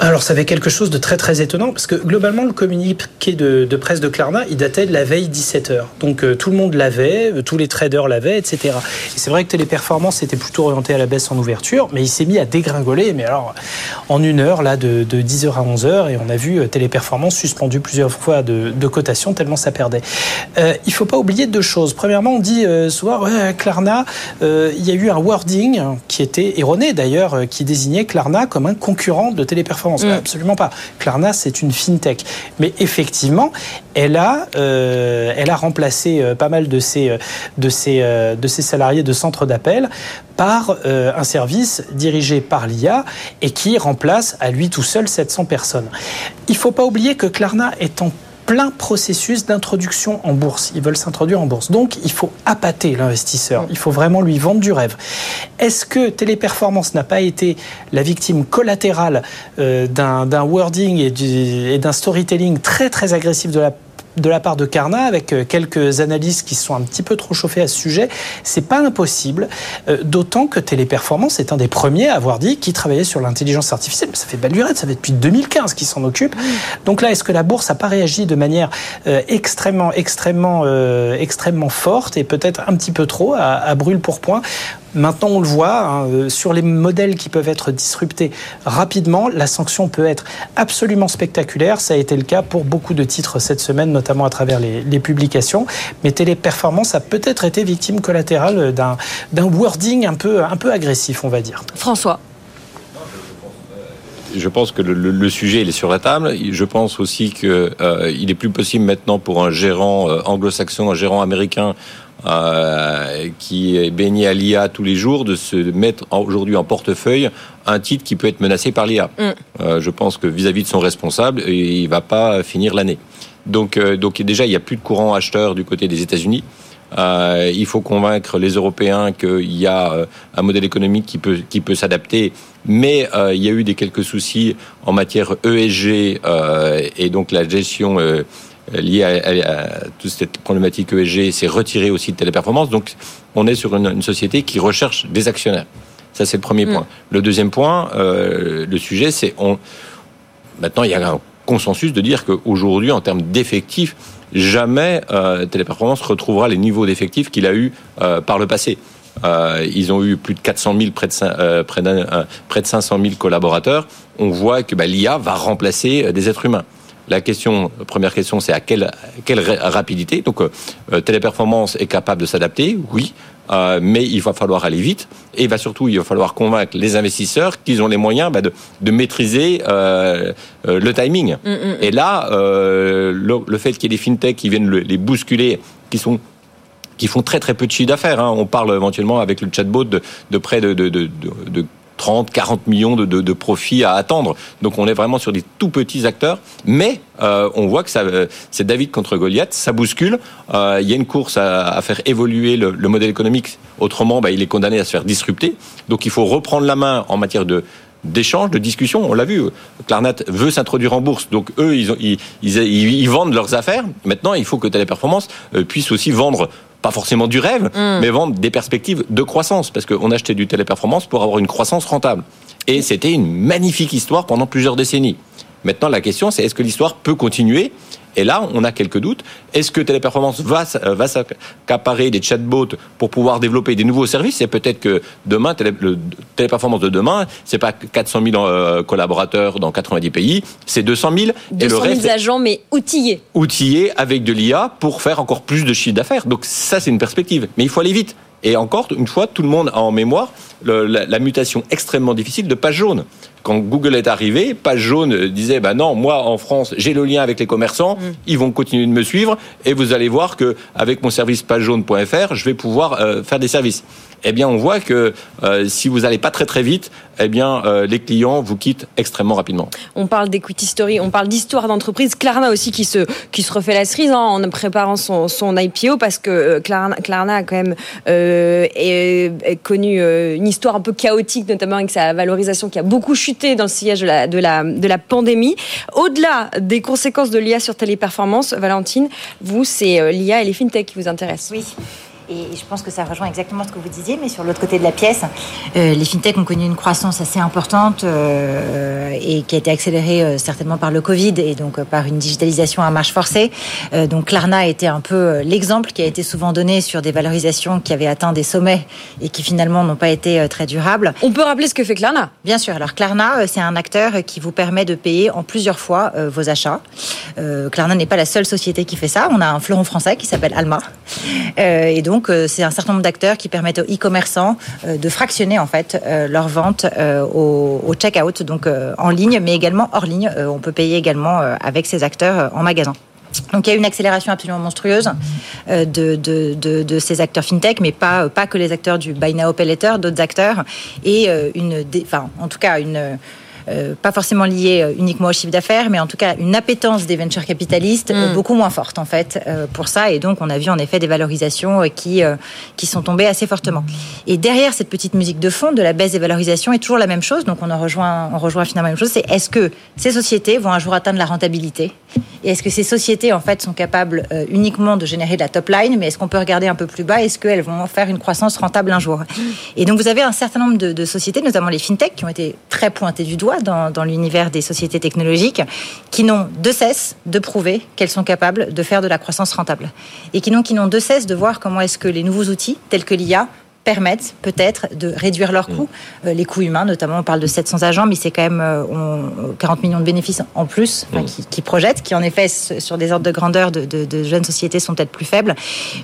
Alors, ça avait quelque chose de très très étonnant parce que globalement, le communiqué de, de presse de Klarna, il datait de la veille 17h. Donc, euh, tout le monde l'avait, euh, tous les traders l'avaient, etc. Et c'est vrai que Téléperformance était plutôt orienté à la baisse en ouverture, mais il s'est mis à dégringoler. Mais alors, en une heure, là, de, de 10h à 11h, et on a vu euh, Téléperformance suspendu plusieurs fois de, de cotation tellement ça perdait. Euh, il faut pas oublier deux choses. Premièrement, on dit euh, soir, ouais, Klarna, il y a eu un wording qui était erroné d'ailleurs, qui désignait Klarna comme un concurrent de Téléperformance. Mm. Absolument pas. Klarna, c'est une fintech. Mais effectivement, elle a, euh, elle a remplacé euh, pas mal de ses, euh, de ses, de ses salariés de centre d'appel par un service dirigé par l'IA et qui remplace à lui tout seul 700 personnes. Il faut pas oublier que Klarna est en plein processus d'introduction en bourse. Ils veulent s'introduire en bourse. Donc, il faut appâter l'investisseur. Il faut vraiment lui vendre du rêve. Est-ce que Téléperformance n'a pas été la victime collatérale euh, d'un wording et d'un storytelling très très agressif de la de la part de Carnat, avec euh, quelques analystes qui sont un petit peu trop chauffés à ce sujet, c'est pas impossible. Euh, d'autant que Téléperformance est un des premiers à avoir dit qu'il travaillait sur l'intelligence artificielle. Mais ça fait belle lurette, ça fait depuis 2015 qu'il s'en occupe. Donc là, est-ce que la bourse a pas réagi de manière euh, extrêmement, extrêmement, extrêmement forte et peut-être un petit peu trop à, brûle pour point? Maintenant, on le voit, hein, sur les modèles qui peuvent être disruptés rapidement, la sanction peut être absolument spectaculaire. Ça a été le cas pour beaucoup de titres cette semaine, notamment à travers les, publications. Mais Téléperformance a peut-être été victime collatérale d'un wording un peu, un peu agressif, on va dire. François je pense que le, sujet il est sur la table. Je pense aussi qu'il euh, est plus possible maintenant pour un gérant euh, anglo-saxon, un gérant américain euh, qui est baigné à l'IA tous les jours, de se mettre aujourd'hui en portefeuille un titre qui peut être menacé par l'IA. Mm. Euh, je pense que vis-à-vis de son responsable, il va pas finir l'année. Donc, euh, donc déjà, il n'y a plus de courant acheteur du côté des États-Unis. Euh, il faut convaincre les Européens qu'il y a un modèle économique qui peut, qui peut s'adapter, mais il y a eu des quelques soucis en matière ESG et donc la gestion euh, lié à, toute cette problématique ESG s'est retiré aussi de Téléperformance. Donc, on est sur une, société qui recherche des actionnaires. Ça, c'est le premier mm. point. Le deuxième point, euh, le sujet, c'est on. Maintenant, il y a un consensus de dire qu'aujourd'hui, en termes d'effectifs, jamais euh, Téléperformance retrouvera les niveaux d'effectifs qu'il a eu euh, par le passé. Euh, ils ont eu plus de 400 000, près de, près, de 500 000 collaborateurs. On voit que bah, l'IA va remplacer des êtres humains. La question, première question, c'est à quelle, quelle rapidité. Donc, Téléperformance est capable de s'adapter, oui, euh, mais il va falloir aller vite. Et il va surtout, il va falloir convaincre les investisseurs qu'ils ont les moyens bah, de, de, maîtriser euh, euh le timing. Mm, mm, mm. Et là, euh, le, le, fait qu'il y ait des fintechs qui viennent les bousculer, qui sont qui font très très peu de chiffre d'affaires. Hein. On parle éventuellement avec le chatbot de, de près de, de, de, de 30, 40 millions de, de, profits à attendre. Donc on est vraiment sur des tout petits acteurs, mais euh, on voit que euh, c'est David contre Goliath, ça bouscule. Euh, il y a une course à, faire évoluer le, le, modèle économique. Autrement, bah, il est condamné à se faire disrupter. Donc il faut reprendre la main en matière de d'échange, de discussion. On l'a vu, Klarnat veut s'introduire en bourse, donc eux, ils, ils, vendent leurs affaires. Maintenant, il faut que Téléperformance puisse aussi vendre pas forcément du rêve, mm. mais vendre des perspectives de croissance, parce qu'on achetait du téléperformance pour avoir une croissance rentable. Et c'était une magnifique histoire pendant plusieurs décennies. Maintenant, la question, c'est est-ce que l'histoire peut continuer et là, on a quelques doutes. Est-ce que Téléperformance va, va s'accaparer des chatbots pour pouvoir développer des nouveaux services? Et peut-être que demain, le Téléperformance de demain, c'est pas 400 000 euh, collaborateurs dans 90 pays, c'est 200 000. 200 et le reste, 000 agents, mais outillés. Outillés avec de l'IA pour faire encore plus de chiffre d'affaires. Donc ça, c'est une perspective. Mais il faut aller vite. Et encore une fois, tout le monde a en mémoire la, mutation extrêmement difficile de page jaune. Quand Google est arrivé, page jaune disait bah non, moi en France, j'ai le lien avec les commerçants, mm. ils vont continuer de me suivre et vous allez voir que avec mon service pagejaune.fr, je vais pouvoir euh, faire des services eh bien, on voit que euh, si vous n'allez pas très très vite, eh bien, euh, les clients vous quittent extrêmement rapidement. On parle d'equity story, on parle d'histoire d'entreprise. Klarna aussi qui se qui se refait la cerise hein, en préparant son, son IPO parce que euh, Klarna, Klarna a quand même est, connu une histoire un peu chaotique, notamment avec sa valorisation qui a beaucoup chuté dans le sillage de la de la de la pandémie. Au-delà des conséquences de l'IA sur téléperformance, Valentine, vous c'est l'IA et les fintech qui vous intéressent. Oui. Et je pense que ça rejoint exactement ce que vous disiez, mais sur l'autre côté de la pièce, euh, les fintechs ont connu une croissance assez importante euh, et qui a été accélérée euh, certainement par le Covid et donc par une digitalisation à marche forcée. donc Klarna a été un peu l'exemple qui a été souvent donné sur des valorisations qui avaient atteint des sommets et qui finalement n'ont pas été très durables. On peut rappeler ce que fait Klarna? Bien sûr. Alors Klarna, c'est un acteur qui vous permet de payer en plusieurs fois vos achats. Klarna n'est pas la seule société qui fait ça. On a un fleuron français qui s'appelle Alma. et donc donc, euh, c'est un certain nombre d'acteurs qui permettent aux e-commerçants euh, de fractionner en fait euh, leurs ventes au, au check-out, donc en ligne, mais également hors ligne. on peut payer également avec ces acteurs en magasin. Donc il y a une accélération absolument monstrueuse de, de, ces acteurs fintech, mais pas, pas que les acteurs du Buy Now Pay Later, d'autres acteurs, et une, enfin, en tout cas une euh, pas forcément lié euh, uniquement au chiffre d'affaires, mais en tout cas une appétence des venture capitalistes euh, mm. beaucoup moins forte en fait pour ça. Et donc on a vu en effet des valorisations qui qui sont tombées assez fortement. Et derrière cette petite musique de fond de la baisse des valorisations est toujours la même chose. Donc on en rejoint on rejoint finalement la même chose. C'est est-ce que ces sociétés vont un jour atteindre la rentabilité? Et est-ce que ces sociétés en fait sont capables uniquement de générer de la top line, mais est-ce qu'on peut regarder un peu plus bas? Est-ce qu'elles vont faire une croissance rentable un jour? Et donc vous avez un certain nombre de, de sociétés, notamment les fintech, qui ont été très pointées du doigt dans, l'univers des sociétés technologiques qui n'ont de cesse de prouver qu'elles sont capables de faire de la croissance rentable. Et qui n'ont qui n'ont de cesse de voir comment est-ce que les nouveaux outils tels que l'IA permettent peut-être de réduire leurs coûts, mm. euh, les coûts humains notamment. On parle de 700 agents, mais c'est quand même 40 euh, millions de bénéfices en plus mm. qui, projettent, qui en effet sur des ordres de grandeur de, jeunes sociétés sont peut-être plus faibles.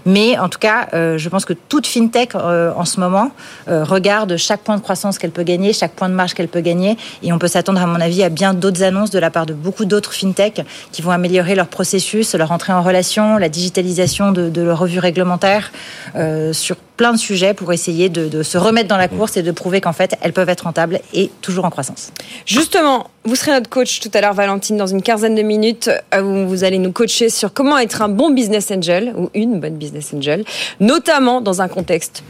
Mais en tout cas, euh, je pense que toute fintech en ce moment regarde chaque point de croissance qu'elle peut gagner, chaque point de marge qu'elle peut gagner, et on peut s'attendre à mon avis à bien d'autres annonces de la part de beaucoup d'autres fintech qui vont améliorer leur processus, leur entrée en relation, la digitalisation de, de leur revue réglementaire sur plein de sujets pour essayer de, se remettre dans la course et de prouver qu'en fait, elles peuvent être rentables et toujours en croissance. Justement, vous serez notre coach tout à l'heure, Valentine, dans une quinzaine de minutes, euh, où vous allez nous coacher sur comment être un bon business angel ou une bonne business angel, notamment dans un contexte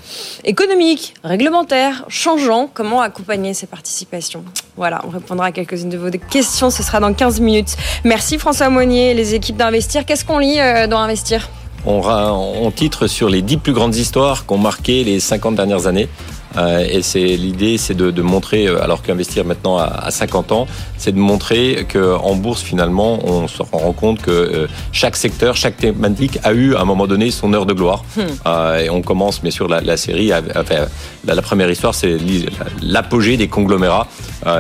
économique, réglementaire, changeant, comment accompagner ces participations? Voilà, on répondra à quelques-unes de vos questions, ce sera dans 15 minutes. Merci François Monnier, les équipes d'Investir. Qu'est-ce qu'on lit euh, dans Investir? On, titre sur les dix plus grandes histoires qu'ont marqué les 50 dernières années. Euh, et c'est l'idée, c'est de, montrer, euh, alors qu'investir maintenant à, 50 ans, c'est de montrer qu'en bourse finalement, on se rend compte que euh, chaque secteur, chaque thématique a eu à un moment donné son heure de gloire. Hmm. et on commence bien sûr la, série. enfin, la, première histoire, c'est l'apogée des conglomérats.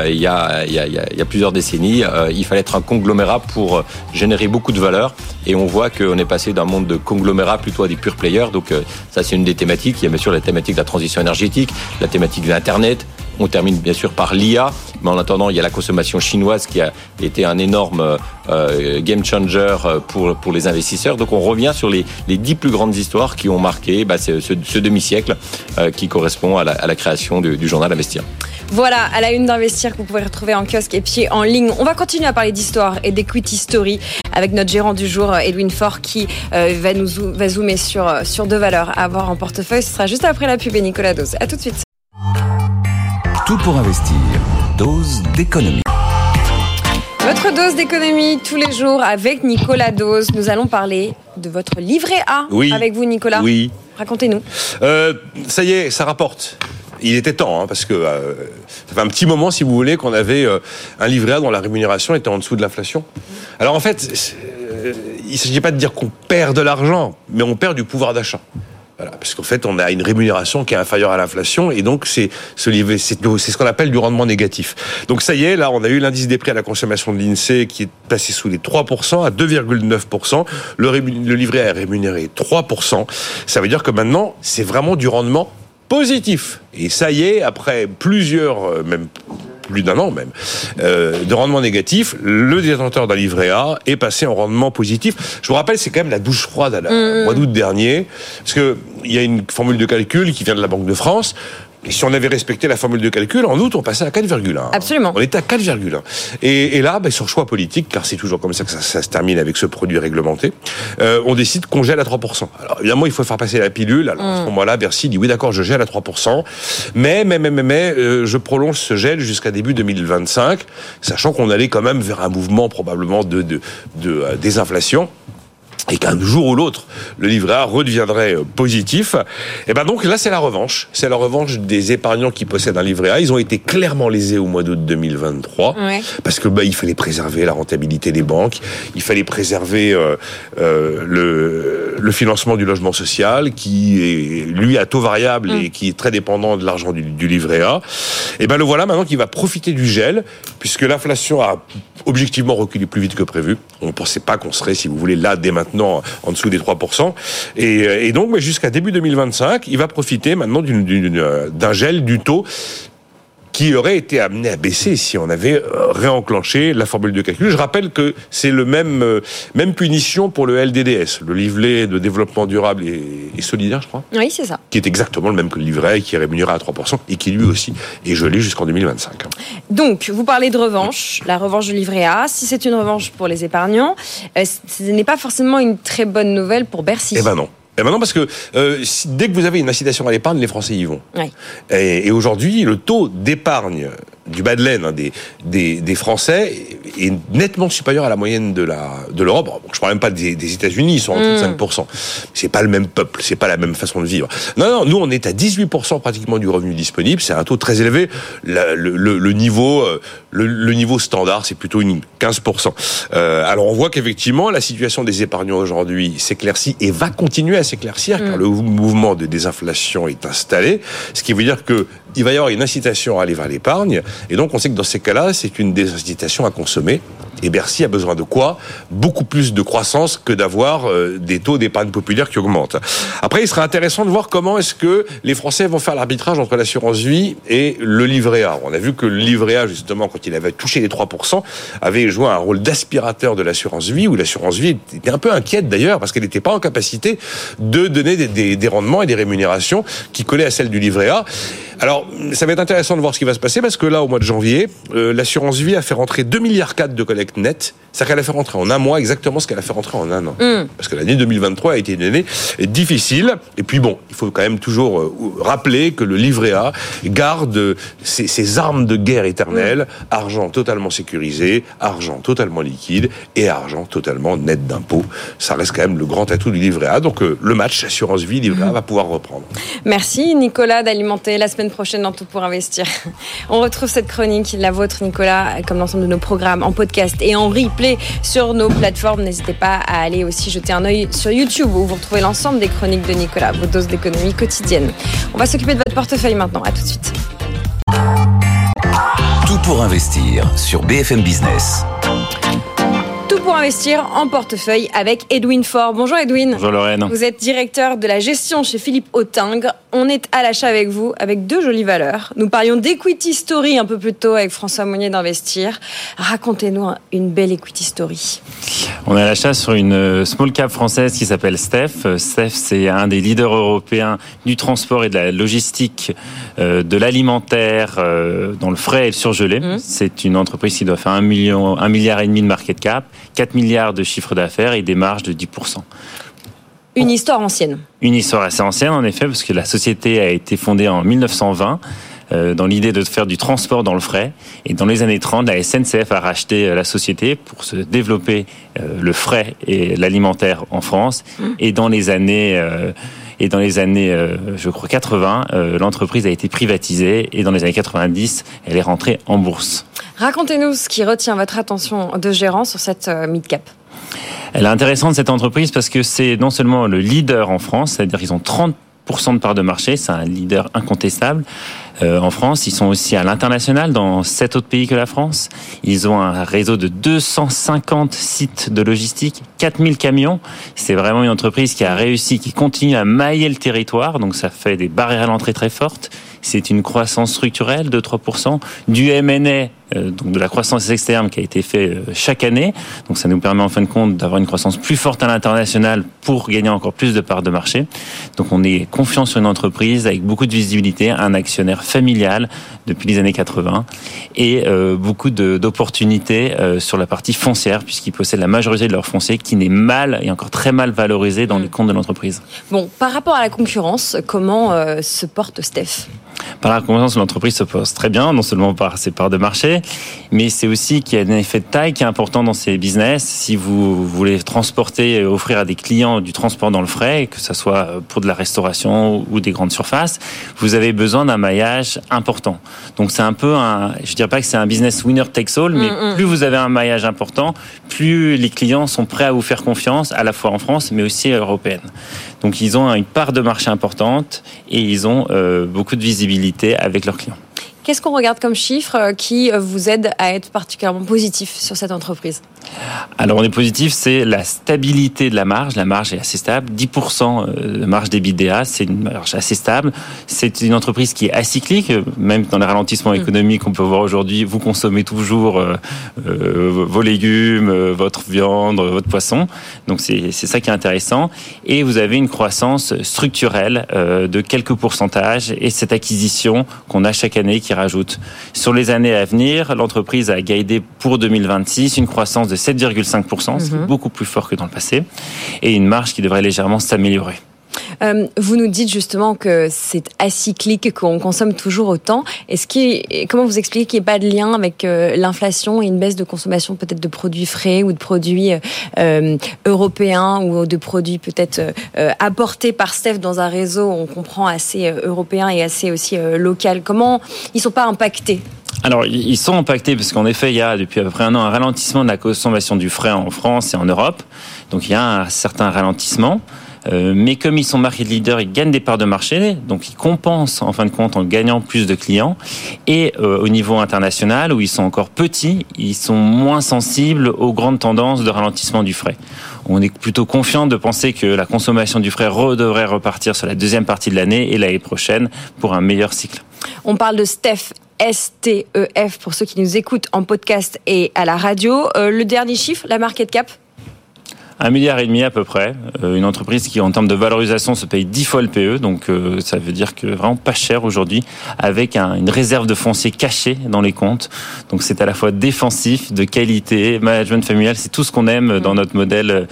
il, y a, il, y a, il y a plusieurs décennies, il fallait être un conglomérat pour générer beaucoup de valeur. Et on voit qu'on est passé d'un monde de conglomérats plutôt à des pure players. Donc ça, c'est une des thématiques. Il y a bien sûr la thématique de la transition énergétique, la thématique de l'Internet. On termine bien sûr par l'IA, mais en attendant, il y a la consommation chinoise qui a été un énorme euh, game changer euh, pour, pour les investisseurs. Donc on revient sur les, les dix plus grandes histoires qui ont marqué bah, ce, demi-siècle euh, qui correspond à la, à création du, journal Investir. Voilà, à la une d'Investir que vous pouvez retrouver en kiosque et puis en ligne. On va continuer à parler d'histoire et d'equity story avec notre gérant du jour, Edwin Faure, qui va nous va zoomer sur, sur deux valeurs à avoir en portefeuille. Ce sera juste après la pub et Nicolas Dose. À tout de suite. Tout pour investir. Dose d'économie. Votre dose d'économie tous les jours avec Nicolas Dose. Nous allons parler de votre livret A Oui. avec vous, Nicolas. Oui. Racontez-nous. Euh, ça y est, ça rapporte. Il était temps, hein, parce que euh, ça fait un petit moment, si vous voulez, qu'on avait euh, un livret A dont la rémunération était en dessous de l'inflation. Alors en fait, euh, il ne s'agit pas de dire qu'on perd de l'argent, mais on perd du pouvoir d'achat. Voilà, parce qu'en fait, on a une rémunération qui est inférieure à l'inflation, et donc c'est ce qu'on appelle du rendement négatif. Donc ça y est, là, on a eu l'indice des prix à la consommation de l'Insee qui est passé sous les 3% à 2,9%. Le, le livret est rémunéré 3%. Ça veut dire que maintenant, c'est vraiment du rendement positif. Et ça y est, après plusieurs, euh, même plus d'un an même, euh, de rendement négatif, le détenteur d'un livret A est passé en rendement positif. Je vous rappelle, c'est quand même la douche froide à la, au mois d'août dernier, parce que il y a une formule de calcul qui vient de la Banque de France. Et si on avait respecté la formule de calcul, en août, on passait à 4,1. Absolument. On était à 4,1. Et, et là, ben, sur choix politique, car c'est toujours comme ça que ça, ça se termine avec ce produit réglementé, euh, on décide qu'on gèle à 3%. Alors évidemment, il faut faire passer la pilule. Alors à ce moment-là, Bercy dit oui, d'accord, je gèle à 3%, mais mais mais mais, mais euh, je prolonge ce gel jusqu'à début 2025, sachant qu'on allait quand même vers un mouvement probablement de de, de euh, désinflation et qu'un jour ou l'autre, le livret A redeviendrait euh, positif, et ben donc là c'est la revanche. C'est la revanche des épargnants qui possèdent un livret A. Ils ont été clairement lésés au mois d'août 2023 Ouais. parce que bah, il fallait préserver la rentabilité des banques, il fallait préserver euh, euh, le, le financement du logement social qui est lui à taux variable et qui est très dépendant de l'argent du, du livret A. Et ben le voilà maintenant qui va profiter du gel puisque l'inflation a objectivement reculé plus vite que prévu. On ne pensait pas qu'on serait, si vous voulez, là dès maintenant en dessous des 3%. Et, et donc mais jusqu'à début 2025, il va profiter maintenant euh, d'un gel du taux qui aurait été amené à baisser si on avait euh, réenclenché la formule de calcul. Je rappelle que c'est le même euh, même punition pour le LDDS, le livret de développement durable et, solidaire, je crois, Oui, c'est ça. qui est exactement le même que le livret, qui est rémunéré à 3% et qui lui aussi est gelé jusqu'en 2025. Donc, vous parlez de revanche, la revanche du livret A. Si c'est une revanche pour les épargnants, euh, ce n'est pas forcément une très bonne nouvelle pour Bercy. Eh ben non. Eh ben non, parce que euh, si- dès que vous avez une incitation à l'épargne, les Français y vont. Ouais. Et, et aujourd'hui, le taux d'épargne du bas de laine hein, des, des, des Français est nettement supérieur à la moyenne de la de l'Europe. Bon, je parle même pas des, des États-Unis, ils sont en dessous de 5%. C'est pas le même peuple, c'est pas la même façon de vivre. Non, non, nous on est à 18% pratiquement du revenu disponible. C'est un taux très élevé. La- le, le, le niveau euh, le, le niveau standard, c'est plutôt une 15%. Euh, alors on voit qu'effectivement la situation des épargnants aujourd'hui s'éclaircit et va continuer à s'éclaircir car le mouvement de désinflation est installé, ce qui veut dire que il va y avoir une incitation à aller vers l'épargne et donc on sait que dans ces cas-là, c'est une désincitation à consommer. Et Bercy a besoin de quoi Beaucoup plus de croissance que d'avoir euh, des taux d'épargne populaire qui augmentent. Après, il sera intéressant de voir comment est-ce que les Français vont faire l'arbitrage entre l'assurance vie et le livret A. On a vu que le livret A, justement, quand il avait touché les 3%, avait joué un rôle d'aspirateur de l'assurance vie, où l'assurance vie était un peu inquiète d'ailleurs, parce qu'elle n'était pas en capacité de donner des, rendements et des rémunérations qui collaient à celles du livret A. Alors, ça va être intéressant de voir ce qui va se passer, parce que là, au mois de janvier, euh, l'assurance vie a fait rentrer 2 milliards 4 de direkt nett C'est-à-dire qu'elle a fait rentrer en un mois exactement ce qu'elle a fait rentrer en un an. Parce que l'année 2023 a été une année difficile. Et puis bon, il faut quand même toujours euh, rappeler que le livret A garde ses, ses armes de guerre éternelles, argent totalement sécurisé, argent totalement liquide et argent totalement net d'impôts. Ça reste quand même le grand atout du livret A. Donc euh, le match assurance vie livret A va pouvoir reprendre. Merci Nicolas d'alimenter la semaine prochaine dans Tout pour investir. On retrouve cette chronique, la vôtre Nicolas, comme l'ensemble de nos programmes en podcast et en replay sur nos plateformes. N'hésitez pas à aller aussi jeter un œil sur YouTube où vous retrouvez l'ensemble des chroniques de Nicolas, vos doses d'économie quotidienne. On va s'occuper de votre portefeuille maintenant. À tout de suite. Tout pour investir sur BFM Business. Pour investir en portefeuille avec Edwin Faure. Bonjour Edwin. Bonjour Lorraine. Vous êtes directeur de la gestion chez Philippe Autingre. On est à l'achat avec vous avec deux jolies valeurs. Nous parlions d'equity story un peu plus tôt avec François Monnier d'Investir. Racontez-nous une belle equity story. On est à l'achat sur une euh, small cap française qui s'appelle Steph. Euh, Steph, c'est un des leaders européens du transport et de la logistique, euh, de l'alimentaire, euh, dans le frais et le surgelé. Mmh. C'est une entreprise qui doit faire un million, un milliard et demi de market cap, 4 milliards de chiffre d'affaires et des marges de 10%. Une histoire ancienne. Une histoire assez ancienne, en effet, parce que la société a été fondée en 1920. euh, dans l'idée de faire du transport dans le frais. Et dans les années 30, la SNCF a racheté euh, la société pour se développer le frais et l'alimentaire en France. Mmh. Et dans les années et dans les années, je crois 80, l'entreprise a été privatisée et dans les années 90, elle est rentrée en bourse. Racontez-nous ce qui retient votre attention de gérant sur cette mid-cap. Elle est intéressante cette entreprise parce que c'est non seulement le leader en France, c'est-à-dire qu'ils ont 30% de part de marché, c'est un leader incontestable. Euh, en France, ils sont aussi à l'international dans sept autres pays que la France. Ils ont un réseau de 250 sites de logistique, 4000 camions. C'est vraiment une entreprise qui a réussi, qui continue à mailler le territoire, donc ça fait des barrières à l'entrée très fortes. C'est une croissance structurelle de 3%, du euh, donc de la croissance externe qui a été fait euh, chaque année. Donc ça nous permet en fin de compte d'avoir une croissance plus forte à l'international pour gagner encore plus de parts de marché. Donc on est confiant sur une entreprise avec beaucoup de visibilité, un actionnaire familial depuis les années 80 et euh, beaucoup d'opportunités sur la partie foncière puisqu'ils possèdent la majorité de leur foncier qui n'est mal et encore très mal valorisé dans les comptes de l'entreprise. Bon, par rapport à la concurrence, comment se porte Steph? Par la concurrence, l'entreprise se pose très bien, non seulement par ses parts de marché, mais c'est aussi qu'il y a un effet de taille qui est important dans ces business. Si vous voulez transporter, et offrir à des clients du transport dans le frais, que ce soit pour de la restauration ou des grandes surfaces, vous avez besoin d'un maillage important. Donc c'est un peu un, je dirais pas que c'est un business winner takes all, mais mm, mm. plus vous avez un maillage important, plus les clients sont prêts à vous faire confiance, à la fois en France, mais aussi européenne. Donc ils ont une part de marché importante et ils ont euh, beaucoup de visibilité avec leurs clients. Qu'est-ce qu'on regarde comme chiffre euh, qui euh, vous aide à être particulièrement positif sur cette entreprise? Alors on est positif, c'est la stabilité de la marge. La marge est assez stable. 10% euh, de marge d'EBITDA, c'est une marge assez stable. C'est une entreprise qui est acyclique, même dans les ralentissements mm. économiques qu'on peut voir aujourd'hui. Vous consommez toujours vos légumes, votre viande, votre poisson. Donc c'est ça qui est intéressant. Et vous avez une croissance structurelle de quelques pourcentages et cette acquisition qu'on a chaque année qui rajoute. Sur les années à venir, l'entreprise a guidé pour 2026 une croissance de 7,5%, ce qui est mhm. beaucoup plus fort que dans le passé, et une marge qui devrait légèrement s'améliorer. Euh, vous nous dites justement que c'est acyclique, qu'on consomme toujours autant. Est-ce comment vous expliquez qu'il n'y a pas de lien avec euh, l'inflation et une baisse de consommation peut-être de produits frais ou de produits euh, européens ou de produits peut-être apportés par Steph dans un réseau, on comprend, assez européen et assez aussi local? Comment ils ne sont pas impactés? Alors, ils sont impactés parce qu'en effet, il y a depuis à peu près un an un ralentissement de la consommation du frais en France et en Europe. Donc, il y a un certain ralentissement. Euh, mais comme ils sont market leaders, ils gagnent des parts de marché, donc ils compensent en fin de compte en gagnant plus de clients. Et euh, au niveau international, où ils sont encore petits, ils sont moins sensibles aux grandes tendances de ralentissement du frais. On est plutôt confiant de penser que la consommation du frais devrait repartir sur la deuxième partie de l'année et l'année prochaine pour un meilleur cycle. On parle de Steph STEF pour ceux qui nous écoutent en podcast et à la radio. Euh, le dernier chiffre, la market cap un milliard et demi à peu près. Euh, une entreprise qui, en termes de valorisation, se paye 10 fois le PE. Donc, euh, ça veut dire que vraiment pas cher aujourd'hui, avec une réserve de foncier cachée dans les comptes. Donc, c'est à la fois défensif, de qualité, management familial. C'est tout ce qu'on aime dans notre modèle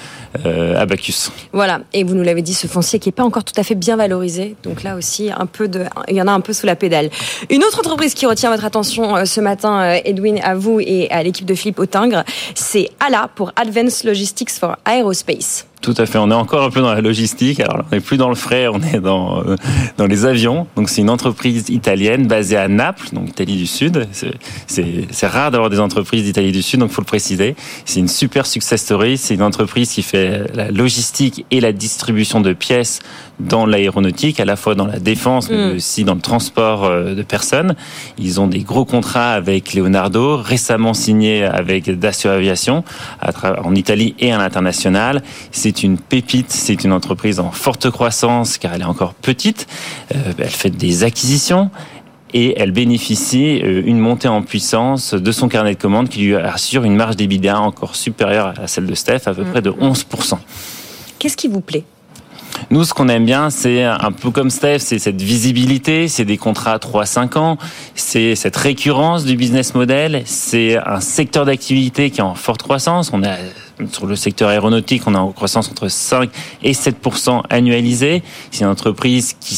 euh, Abacus. Voilà. Et vous nous l'avez dit, ce foncier qui est pas encore tout à fait bien valorisé. Donc là aussi, un peu de, il y en a un peu sous la pédale. Une autre entreprise qui retient votre attention ce matin, Edwin, à vous et à l'équipe de Philippe Autingre, c'est ALA pour Advanced Logistics for Aerospace. Tout à fait. On est encore un peu dans la logistique. Alors, on n'est plus dans le frais, on est dans euh, dans les avions. Donc, c'est une entreprise italienne basée à Naples, donc Italie du Sud. C'est rare d'avoir des entreprises d'Italie du Sud, donc faut le préciser. C'est une super success story. C'est une entreprise qui fait la logistique et la distribution de pièces dans l'aéronautique, à la fois dans la défense, mais mm. aussi dans le transport euh, de personnes. Ils ont des gros contrats avec Leonardo, récemment signés avec Dacio Aviation en Italie et à l'international. C'est c'est une pépite, c'est une entreprise en forte croissance car elle est encore petite. Euh, elle fait des acquisitions et elle bénéficie euh, une montée en puissance de son carnet de commandes qui lui assure une marge d'EBITDA encore supérieure à celle de Steph, à peu près de 11%. Qu'est-ce qui vous plaît? Nous, ce qu'on aime bien, c'est un peu comme Steph, c'est cette visibilité, c'est des contrats 3-5 ans, c'est cette récurrence du business model, c'est un secteur d'activité qui est en forte croissance. On a sur le secteur aéronautique, on a en croissance entre 5 et 7% annualisé. C'est une entreprise qui qui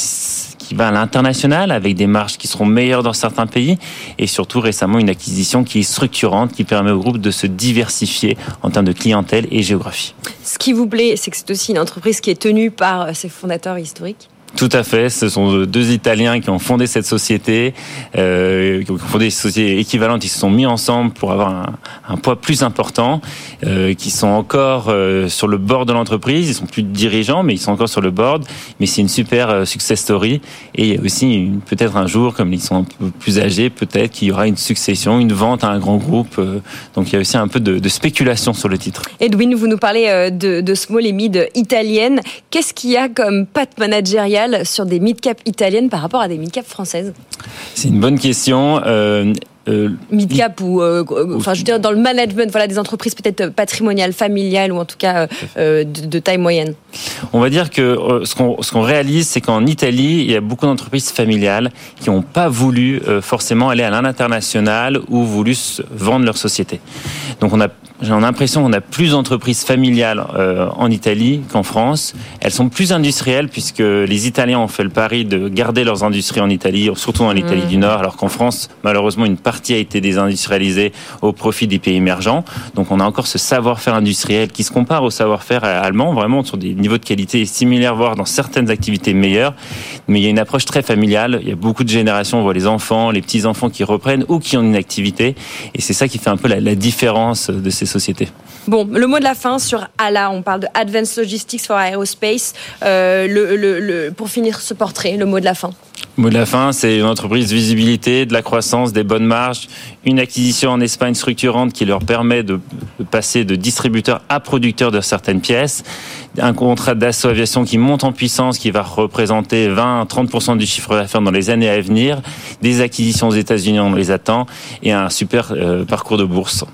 qui va à l'international avec des marges qui seront meilleures dans certains pays et surtout récemment une acquisition qui est structurante, qui permet au groupe de se diversifier en termes de clientèle et géographie. Ce qui vous plaît, c'est que c'est aussi une entreprise qui est tenue par ses fondateurs historiques. Tout à fait. Ce sont deux Italiens qui ont fondé cette société, euh, qui ont fondé des sociétés équivalentes. Ils se sont mis ensemble pour avoir un, un poids plus important, euh, qui sont encore euh, sur le bord de l'entreprise. Ils sont plus dirigeants, mais ils sont encore sur le board. Mais c'est une super euh, success story. Et il y a aussi peut-être un jour, comme ils sont un peu plus âgés, peut-être qu'il y aura une succession, une vente à un grand groupe. Euh, donc il y a aussi un peu de, de spéculation sur le titre. Edwin, vous nous parlez de, de small et mid italiennes. Qu'est-ce qu'il y a comme patte managériale sur des mid-cap italiennes par rapport à des mid-cap françaises C'est une bonne question. Euh, euh, mid-cap ou, euh, enfin, je veux dire, dans le management, voilà, des entreprises peut-être patrimoniales, familiales ou en tout cas euh, de, de, taille moyenne. On va dire que ce qu'on ce qu'on réalise, c'est qu'en Italie, il y a beaucoup d'entreprises familiales qui n'ont pas voulu forcément aller à l'international ou voulu vendre leur société. Donc on a j'ai l'impression qu'on a plus d'entreprises familiales euh, en Italie qu'en France. Elles sont plus industrielles puisque les Italiens ont fait le pari de garder leurs industries en Italie, surtout en Italie mmh. du Nord, alors qu'en France, malheureusement, une partie a été désindustrialisée au profit des pays émergents. Donc on a encore ce savoir-faire industriel qui se compare au savoir-faire allemand, vraiment sur des niveaux de qualité similaires, voire dans certaines activités meilleures. Mais il y a une approche très familiale. Il y a beaucoup de générations, on voit les enfants, les petits-enfants qui reprennent ou qui ont une activité. Et c'est ça qui fait un peu la, la différence de ces sociétés. Bon, le mot de la fin sur ALA, on parle de Advanced Logistics for Aerospace. Euh, le, le, le, pour finir ce portrait, le mot de la fin. Le mot de la fin, c'est une entreprise visibilité, de la croissance, des bonnes marges, une acquisition en Espagne structurante qui leur permet de passer de distributeur à producteur de certaines pièces, un contrat d'assaut aviation qui monte en puissance, qui va représenter 20-30% du chiffre d'affaires dans les années à venir, des acquisitions aux États-Unis, on les attend, et un super euh, parcours de bourse.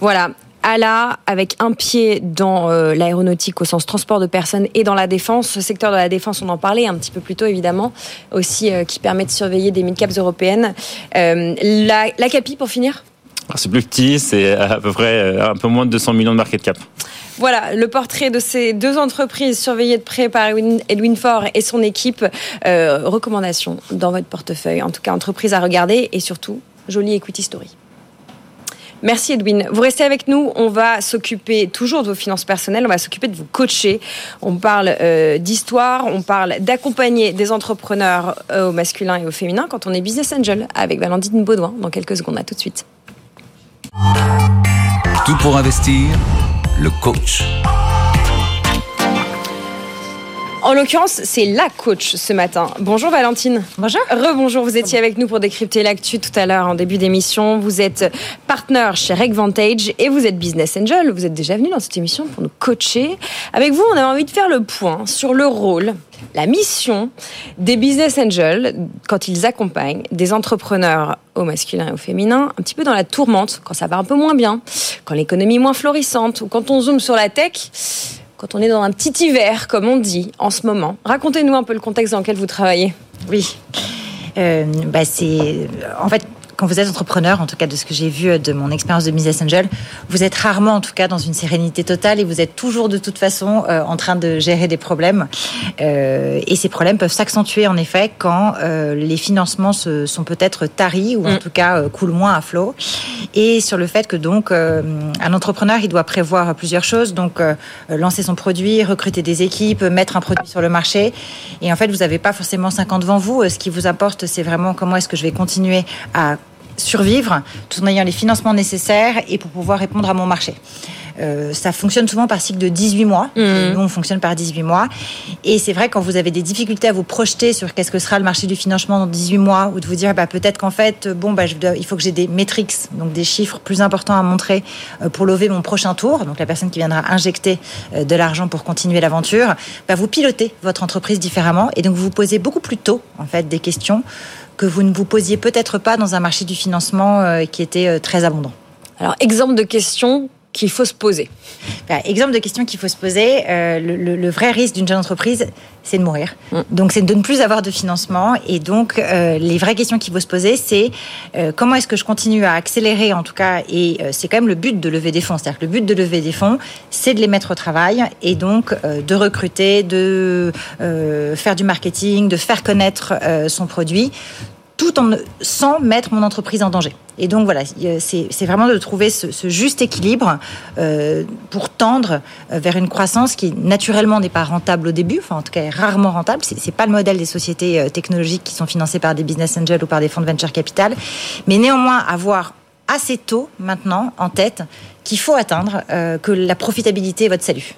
Voilà, ALA avec un pied dans euh, l'aéronautique au sens transport de personnes et dans la défense. Ce secteur de la défense, on en parlait un petit peu plus tôt évidemment, aussi euh, qui permet de surveiller des mid-caps européennes. Euh, la, la CAPI pour finir? C'est plus petit, c'est à peu près un peu moins de 200 millions de market cap. Voilà le portrait de ces deux entreprises surveillées de près par Edwin Faure et son équipe. Recommandations dans votre portefeuille, en tout cas entreprise à regarder et surtout jolie equity story. Merci Edwin. Vous restez avec nous. On va s'occuper toujours de vos finances personnelles. On va s'occuper de vous coacher. On parle euh, d'histoire. On parle d'accompagner des entrepreneurs euh, au masculin et au féminin quand on est business angel avec Valentine Baudouin dans quelques secondes. À tout de suite. Tout pour investir. Le coach. En l'occurrence, c'est la coach ce matin. Bonjour Valentine. Bonjour. Rebonjour, vous étiez avec nous pour décrypter l'actu tout à l'heure en début d'émission. Vous êtes partenaire chez Regvantage et vous êtes business angel. Vous êtes déjà venu dans cette émission pour nous coacher. Avec vous, on avait envie de faire le point sur le rôle, la mission des business angels quand ils accompagnent des entrepreneurs au masculin et au féminin, un petit peu dans la tourmente, quand ça va un peu moins bien, quand l'économie est moins florissante ou quand on zoome sur la tech quand on est dans un petit hiver, comme on dit en ce moment. Racontez-nous un peu le contexte dans lequel vous travaillez. Oui. Euh, bah c'est en fait quand vous êtes entrepreneur, en tout cas de ce que j'ai vu euh, de mon expérience de business angel, vous êtes rarement en tout cas dans une sérénité totale et vous êtes toujours de toute façon euh, en train de gérer des problèmes. Euh, et ces problèmes peuvent s'accentuer en effet quand euh, les financements se, sont peut-être taris ou en mm. tout cas coulent moins à flot. Et sur le fait que donc un entrepreneur il doit prévoir plusieurs choses, donc lancer son produit, recruter des équipes, mettre un produit sur le marché. Et en fait vous n'avez pas forcément 5 ans devant vous. Ce qui vous importe c'est vraiment comment est-ce que je vais continuer à survivre tout en ayant les financements nécessaires et pour pouvoir répondre à mon marché. Euh, ça fonctionne souvent par cycle de 18 mois. Mmh. Nous, on fonctionne par 18 mois. Et c'est vrai, quand vous avez des difficultés à vous projeter sur qu'est-ce que sera le marché du financement dans 18 mois, ou de vous dire, bah, peut-être qu'en fait, bon, bah, je dois, il faut que j'ai des métriques, donc des chiffres plus importants à montrer euh, pour lever mon prochain tour. Donc la personne qui viendra injecter euh, de l'argent pour continuer l'aventure, bah, vous pilotez votre entreprise différemment. Et donc, vous vous posez beaucoup plus tôt, en fait, des questions que vous ne vous posiez peut-être pas dans un marché du financement euh, qui était euh, très abondant. Alors, exemple de question qu'il faut se poser bah, Exemple de question qu'il faut se poser, euh, le, vrai risque d'une jeune entreprise, c'est de mourir. Mm. Donc c'est de ne plus avoir de financement. Et donc euh, les vraies questions qu'il faut se poser, c'est euh, comment est-ce que je continue à accélérer en tout cas, et c'est quand même le but de lever des fonds. C'est-à-dire que le but de lever des fonds, c'est de les mettre au travail et donc de recruter, de faire du marketing, de faire connaître son produit tout en sans mettre mon entreprise en danger. Et donc voilà, c'est vraiment de trouver ce, juste équilibre euh, pour tendre euh, vers une croissance qui naturellement n'est pas rentable au début, enfin en tout cas est rarement rentable. C'est pas le modèle des sociétés euh, technologiques qui sont financées par des business angels ou par des fonds de venture capital, mais néanmoins avoir assez tôt maintenant en tête qu'il faut atteindre, que la profitabilité est votre salut.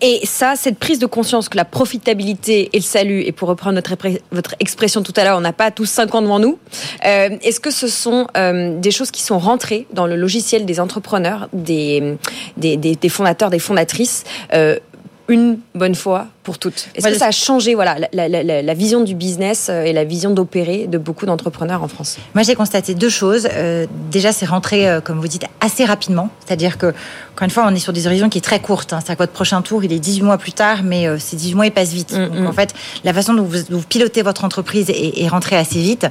Et ça, cette prise de conscience que la profitabilité et le salut, et pour reprendre notre, votre expression tout à l'heure, on n'a pas tous 5 ans devant nous, euh, est-ce que ce sont euh, des choses qui sont rentrées dans le logiciel des entrepreneurs, des, des, des, fondateurs, des fondatrices euh, une bonne fois pour toutes Est-ce que ça a changé voilà, la, vision du business euh, et la vision d'opérer de beaucoup d'entrepreneurs en France? Moi, j'ai constaté deux choses. Euh, déjà, c'est rentré, euh, comme vous dites, assez rapidement. C'est-à-dire que, encore une fois, on est sur des horizons qui est très courtes. Hein. C'est-à-dire que votre prochain tour, il est 18 mois plus tard, mais ces 18 mois, ils passent vite. Mm, Donc, mm. en fait, la façon dont vous, pilotez votre entreprise est, est, rentrée assez vite.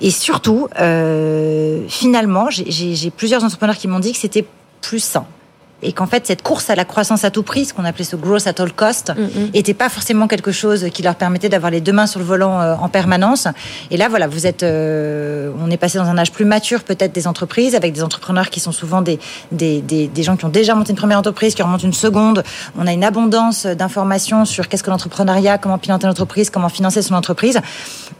Et surtout, finalement, j'ai plusieurs entrepreneurs qui m'ont dit que c'était plus sain et qu'en fait cette course à la croissance à tout prix, ce qu'on appelait ce growth at all cost, n'était mm, mm. pas forcément quelque chose qui leur permettait d'avoir les deux mains sur le volant euh, en permanence. Et là, voilà, vous êtes, euh, on est passé dans un âge plus mature peut-être des entreprises, avec des entrepreneurs qui sont souvent des, des, des, des, gens qui ont déjà monté une première entreprise, qui remontent une seconde. On a une abondance d'informations sur qu'est-ce que l'entrepreneuriat, comment piloter l'entreprise, comment financer son entreprise,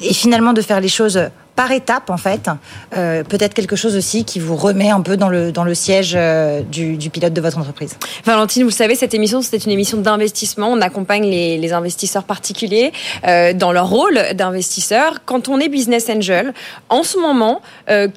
et finalement de faire les choses par étape en fait, euh, peut-être quelque chose aussi qui vous remet un peu dans le, dans le siège euh, du, pilote de votre entreprise. Valentine, vous le savez, cette émission, c'était une émission d'investissement. On accompagne les, investisseurs particuliers euh, dans leur rôle d'investisseur. Quand on est business angel, en ce moment,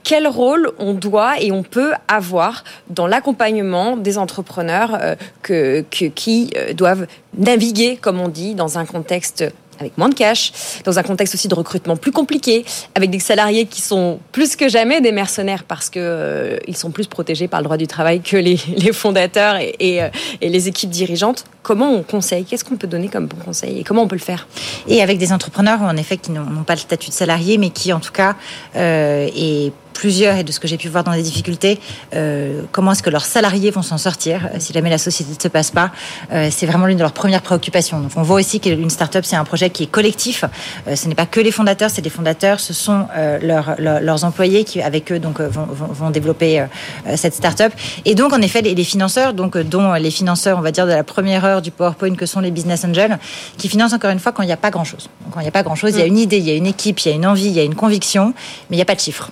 quel rôle on doit et on peut avoir dans l'accompagnement des entrepreneurs que, qui doivent naviguer, comme on dit, dans un contexte avec moins de cash, dans un contexte aussi de recrutement plus compliqué, avec des salariés qui sont plus que jamais des mercenaires parce que euh, ils sont plus protégés par le droit du travail que les, fondateurs et, euh, et, les équipes dirigeantes. Comment on conseille? Qu'est-ce qu'on peut donner comme bon conseil et comment on peut le faire? Et avec des entrepreneurs en effet qui n'ont pas le statut de salarié, mais qui en tout cas euh, est plusieurs, et de ce que j'ai pu voir dans les difficultés, euh, comment est-ce que leurs salariés vont s'en sortir euh, si jamais la société ne se passe pas. Euh, c'est vraiment l'une de leurs premières préoccupations. Donc on voit aussi qu'une start-up, c'est un projet qui est collectif. ce n'est pas que les fondateurs, c'est des fondateurs, ce sont leurs, leurs, employés qui, avec eux, donc, vont, vont, développer cette start-up. Et donc, en effet, les, les, financeurs, donc, dont les financeurs, on va dire, de la première heure du PowerPoint que sont les business angels, qui financent encore une fois quand il n'y a pas grand-chose. Quand il n'y a pas grand-chose, il y a mm. une idée, il y a une équipe, il y a une envie, il y a une conviction, mais il n'y a pas de chiffres.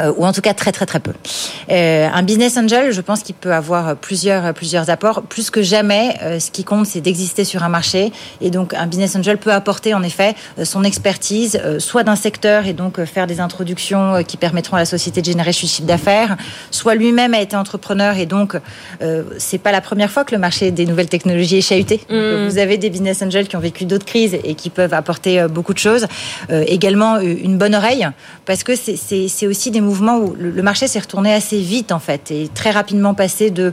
Euh, ou en tout cas très très très peu. Euh, un business angel, je pense qu'il peut avoir plusieurs plusieurs apports. Plus que jamais, euh, ce qui compte, c'est d'exister sur un marché. Et donc, un business angel peut apporter en effet son expertise, soit d'un secteur et donc faire des introductions qui permettront à la société de générer ce chiffre d'affaires, soit lui-même a été entrepreneur et donc c'est pas la première fois que le marché des nouvelles technologies est chahuté. Mm. Vous avez des business angels qui ont vécu d'autres crises et qui peuvent apporter beaucoup de choses. également une bonne oreille parce que c'est aussi des où le marché s'est retourné assez vite en fait et très rapidement passé de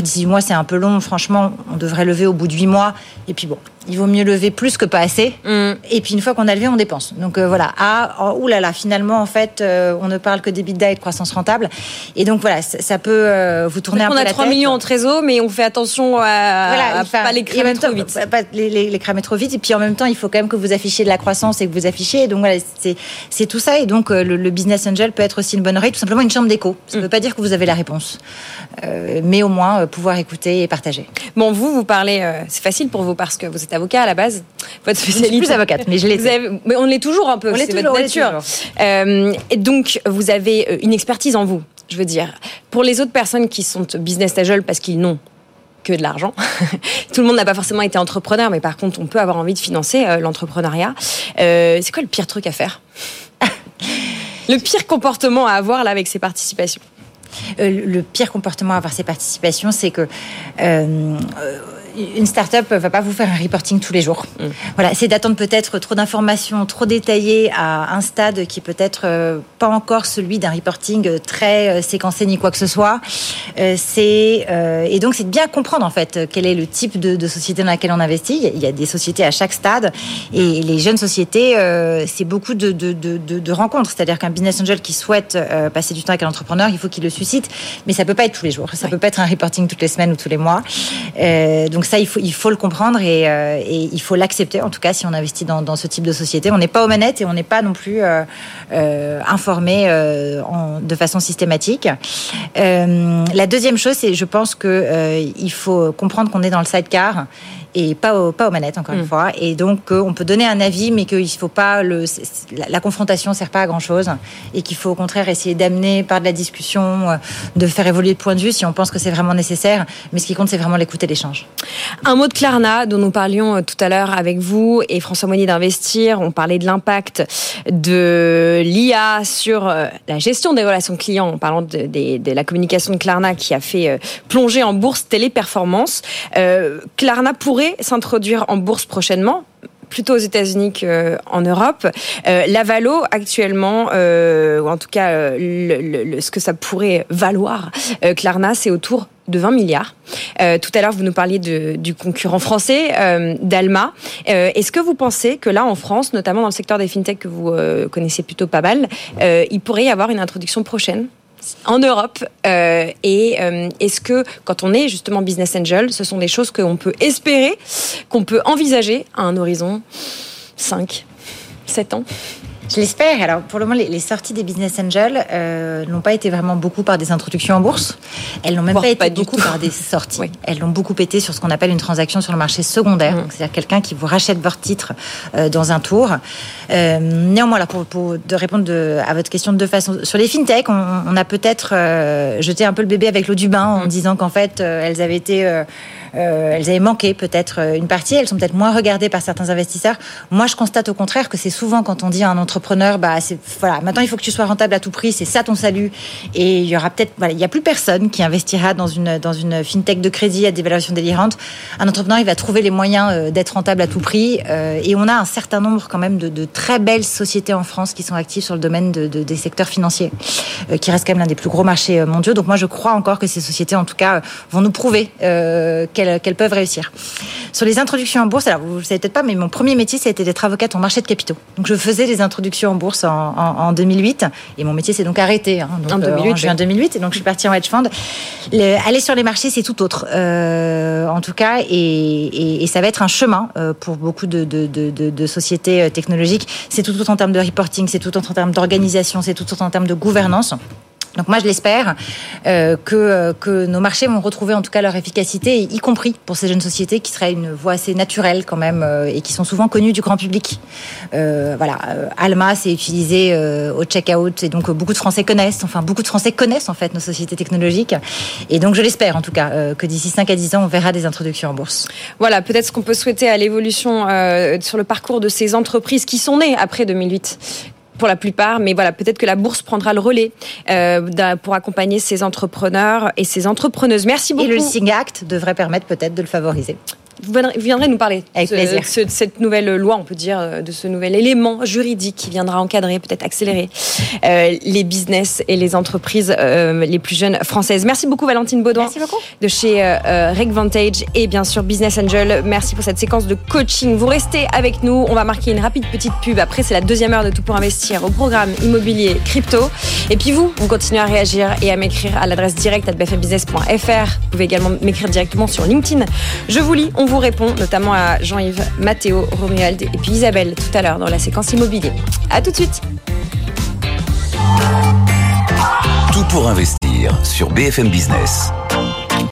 18 mois c'est un peu long franchement on devrait lever au bout de 8 mois et puis bon il vaut mieux lever plus que pas assez. Mm. Et puis une fois qu'on a levé, on dépense. Donc euh, voilà. Ah, oh, oulala, finalement, en fait, euh, on ne parle que d'EBITDA et de croissance rentable. Et donc voilà, ça, peut euh, vous tourner un peu la tête. On a 3 millions en trésor, mais on fait attention à, voilà, pas les cramer trop vite. Pas les, les, cramer trop vite. Et puis en même temps, il faut quand même que vous affichiez de la croissance et que vous affichiez. donc voilà, c'est tout ça. Et donc le, business angel peut être aussi une bonne oreille, tout simplement une chambre d'écho. Ça ne mm. veut pas dire que vous avez la réponse, mais au moins pouvoir écouter et partager. Bon, vous, vous parlez, c'est facile pour vous parce que vous êtes avocat à la base. Votre spécialité. Je suis plus avocate, mais je l'ai. Mais on l'est toujours un peu. Toujours. Votre nature. Euh, et donc, vous avez euh, une expertise en vous. Je veux dire, pour les autres personnes qui sont business casual parce qu'ils n'ont que de l'argent. Tout le monde n'a pas forcément été entrepreneur, mais par contre, on peut avoir envie de financer euh, l'entrepreneuriat. c'est quoi le pire truc à faire? Le pire comportement à avoir là avec ses participations? Le pire comportement à avoir ses participations, c'est que une start-up va pas vous faire un reporting tous les jours. Mm. Voilà, c'est d'attendre peut-être trop d'informations, trop détaillées à un stade qui peut-être euh, pas encore celui d'un reporting très euh, séquencé ni quoi que ce soit. Euh, c'est et donc c'est de bien comprendre en fait quel est le type de, société dans laquelle on investit. Il y a des sociétés à chaque stade et les jeunes sociétés, c'est beaucoup de, de, de rencontres. C'est-à-dire qu'un business angel qui souhaite passer du temps avec un entrepreneur, il faut qu'il le suscite, mais ça peut pas être tous les jours. Ça peut pas être un reporting toutes les semaines ou tous les mois. donc ça, il faut, le comprendre et, euh, et il faut l'accepter. En tout cas, si on investit dans, ce type de société, on n'est pas aux manettes et on n'est pas non plus euh, euh informé de façon systématique. la deuxième chose, c'est je pense que il faut comprendre qu'on est dans le sidecar et pas, au, pas aux manettes, encore une mm. fois. Et donc, on peut donner un avis, mais qu'il faut pas le, la, confrontation sert pas à grand chose et qu'il faut au contraire essayer d'amener par de la discussion, euh, de faire évoluer le point de vue si on pense que c'est vraiment nécessaire. Mais ce qui compte, c'est vraiment l'écoute et l'échange. Un mot de Klarna, dont nous parlions euh, tout à l'heure avec vous et François Monnier d'Investir. On parlait de l'impact de l'IA sur euh, la gestion des relations clients en parlant de, de, la communication de Klarna qui a fait plonger en bourse Téléperformance. Euh, Klarna pourrait s'introduire en bourse prochainement plutôt aux États-Unis qu'en Europe. Euh, Lavalo, actuellement, euh, ou en tout cas euh, ce que ça pourrait valoir, euh, Klarna, c'est autour de 20 milliards. tout à l'heure, vous nous parliez du concurrent français, d'Alma. Est-ce que vous pensez que là, en France, notamment dans le secteur des fintechs que vous connaissez plutôt pas mal, il pourrait y avoir une introduction prochaine? En Europe euh, Et euh, est-ce que quand on est justement business angel, ce sont des choses qu'on peut espérer, qu'on peut envisager à un horizon 5, 7 ans? Je l'espère. Alors, pour le moment, les, sorties des business angels euh, n'ont pas été vraiment beaucoup par des introductions en bourse. Elles n'ont même pas été beaucoup par des sorties. Elles l'ont beaucoup été sur ce qu'on appelle une transaction sur le marché secondaire. Mm. C'est-à-dire quelqu'un qui vous rachète votre titre euh, dans un tour. Euh, néanmoins, là, pour, pour de répondre de, à votre question de deux façons. Sur les fintech, on, on a peut-être euh, jeté un peu le bébé avec l'eau du bain en mm. disant qu'en fait, euh, elles avaient été euh, elles avaient manqué peut-être euh, une partie, elles sont peut-être moins regardées par certains investisseurs. Moi, je constate au contraire que c'est souvent quand on dit à un entrepreneur, bah, voilà, maintenant il faut que tu sois rentable à tout prix, c'est ça ton salut. Et il y aura peut-être, voilà, il y a plus personne qui investira dans une, dans une fintech de crédit à des valeurs délirantes. Un entrepreneur, il va trouver les moyens euh, d'être rentable à tout prix. et on a un certain nombre quand même de, très belles sociétés en France qui sont actives sur le domaine de, de, des secteurs financiers, qui reste quand même l'un des plus gros marchés mondiaux. Donc moi, je crois encore que ces sociétés, en tout cas, vont nous prouver qu'elles qu'elles peuvent réussir. Sur les introductions en bourse, alors vous ne savez peut-être pas, mais mon premier métier, ça a été d'être avocate en marché de capitaux. Donc je faisais des introductions en bourse en, 2008, et mon métier s'est donc arrêté hein, en 2008, euh, en 2008, et donc je suis partie en hedge fund. aller sur les marchés, c'est tout autre, euh, en tout cas, et, ça va être un chemin euh, pour beaucoup de, de sociétés technologiques. C'est tout autre en termes de reporting, c'est tout autre en termes d'organisation, c'est tout autre en termes de gouvernance. Donc moi, je l'espère euh, que, euh, que nos marchés vont retrouver en tout cas leur efficacité, y compris pour ces jeunes sociétés qui seraient une voie assez naturelle quand même euh, et qui sont souvent connues du grand public. Voilà, Alma c'est utilisé au checkout et donc beaucoup de Français connaissent, enfin beaucoup de Français connaissent en fait nos sociétés technologiques. Et donc je l'espère en tout cas que d'ici 5 à 10 ans, on verra des introductions en bourse. Voilà, peut-être ce qu'on peut souhaiter à l'évolution sur le parcours de ces entreprises qui sont nées après 2008 pour la plupart, mais voilà, peut-être que la bourse prendra le relais euh, pour accompagner ces entrepreneurs et ces entrepreneuses. Merci beaucoup. Et le Sing Act devrait permettre peut-être de le favoriser. Vous viendrez nous parler Avec plaisir. de cette nouvelle loi, on peut dire, euh, de ce nouvel élément juridique qui viendra encadrer, peut-être accélérer euh, les business et les entreprises euh, les plus jeunes françaises. Merci beaucoup Valentine Baudouin de chez euh, Vantage et bien sûr Business Angel. Merci pour cette séquence de coaching. Vous restez avec nous. On va marquer une rapide petite pub. Après, c'est la deuxième heure de Tout pour investir au programme immobilier crypto. Et puis vous, vous continuez à réagir et à m'écrire à l'adresse directe à bfmbusiness.fr. Vous pouvez également m'écrire directement sur LinkedIn. Je vous lis. On vous répond, notamment à Jean-Yves, Mathéo, Romuald et puis Isabelle tout à l'heure dans la séquence immobilier. A tout de suite. Tout pour investir sur BFM Business.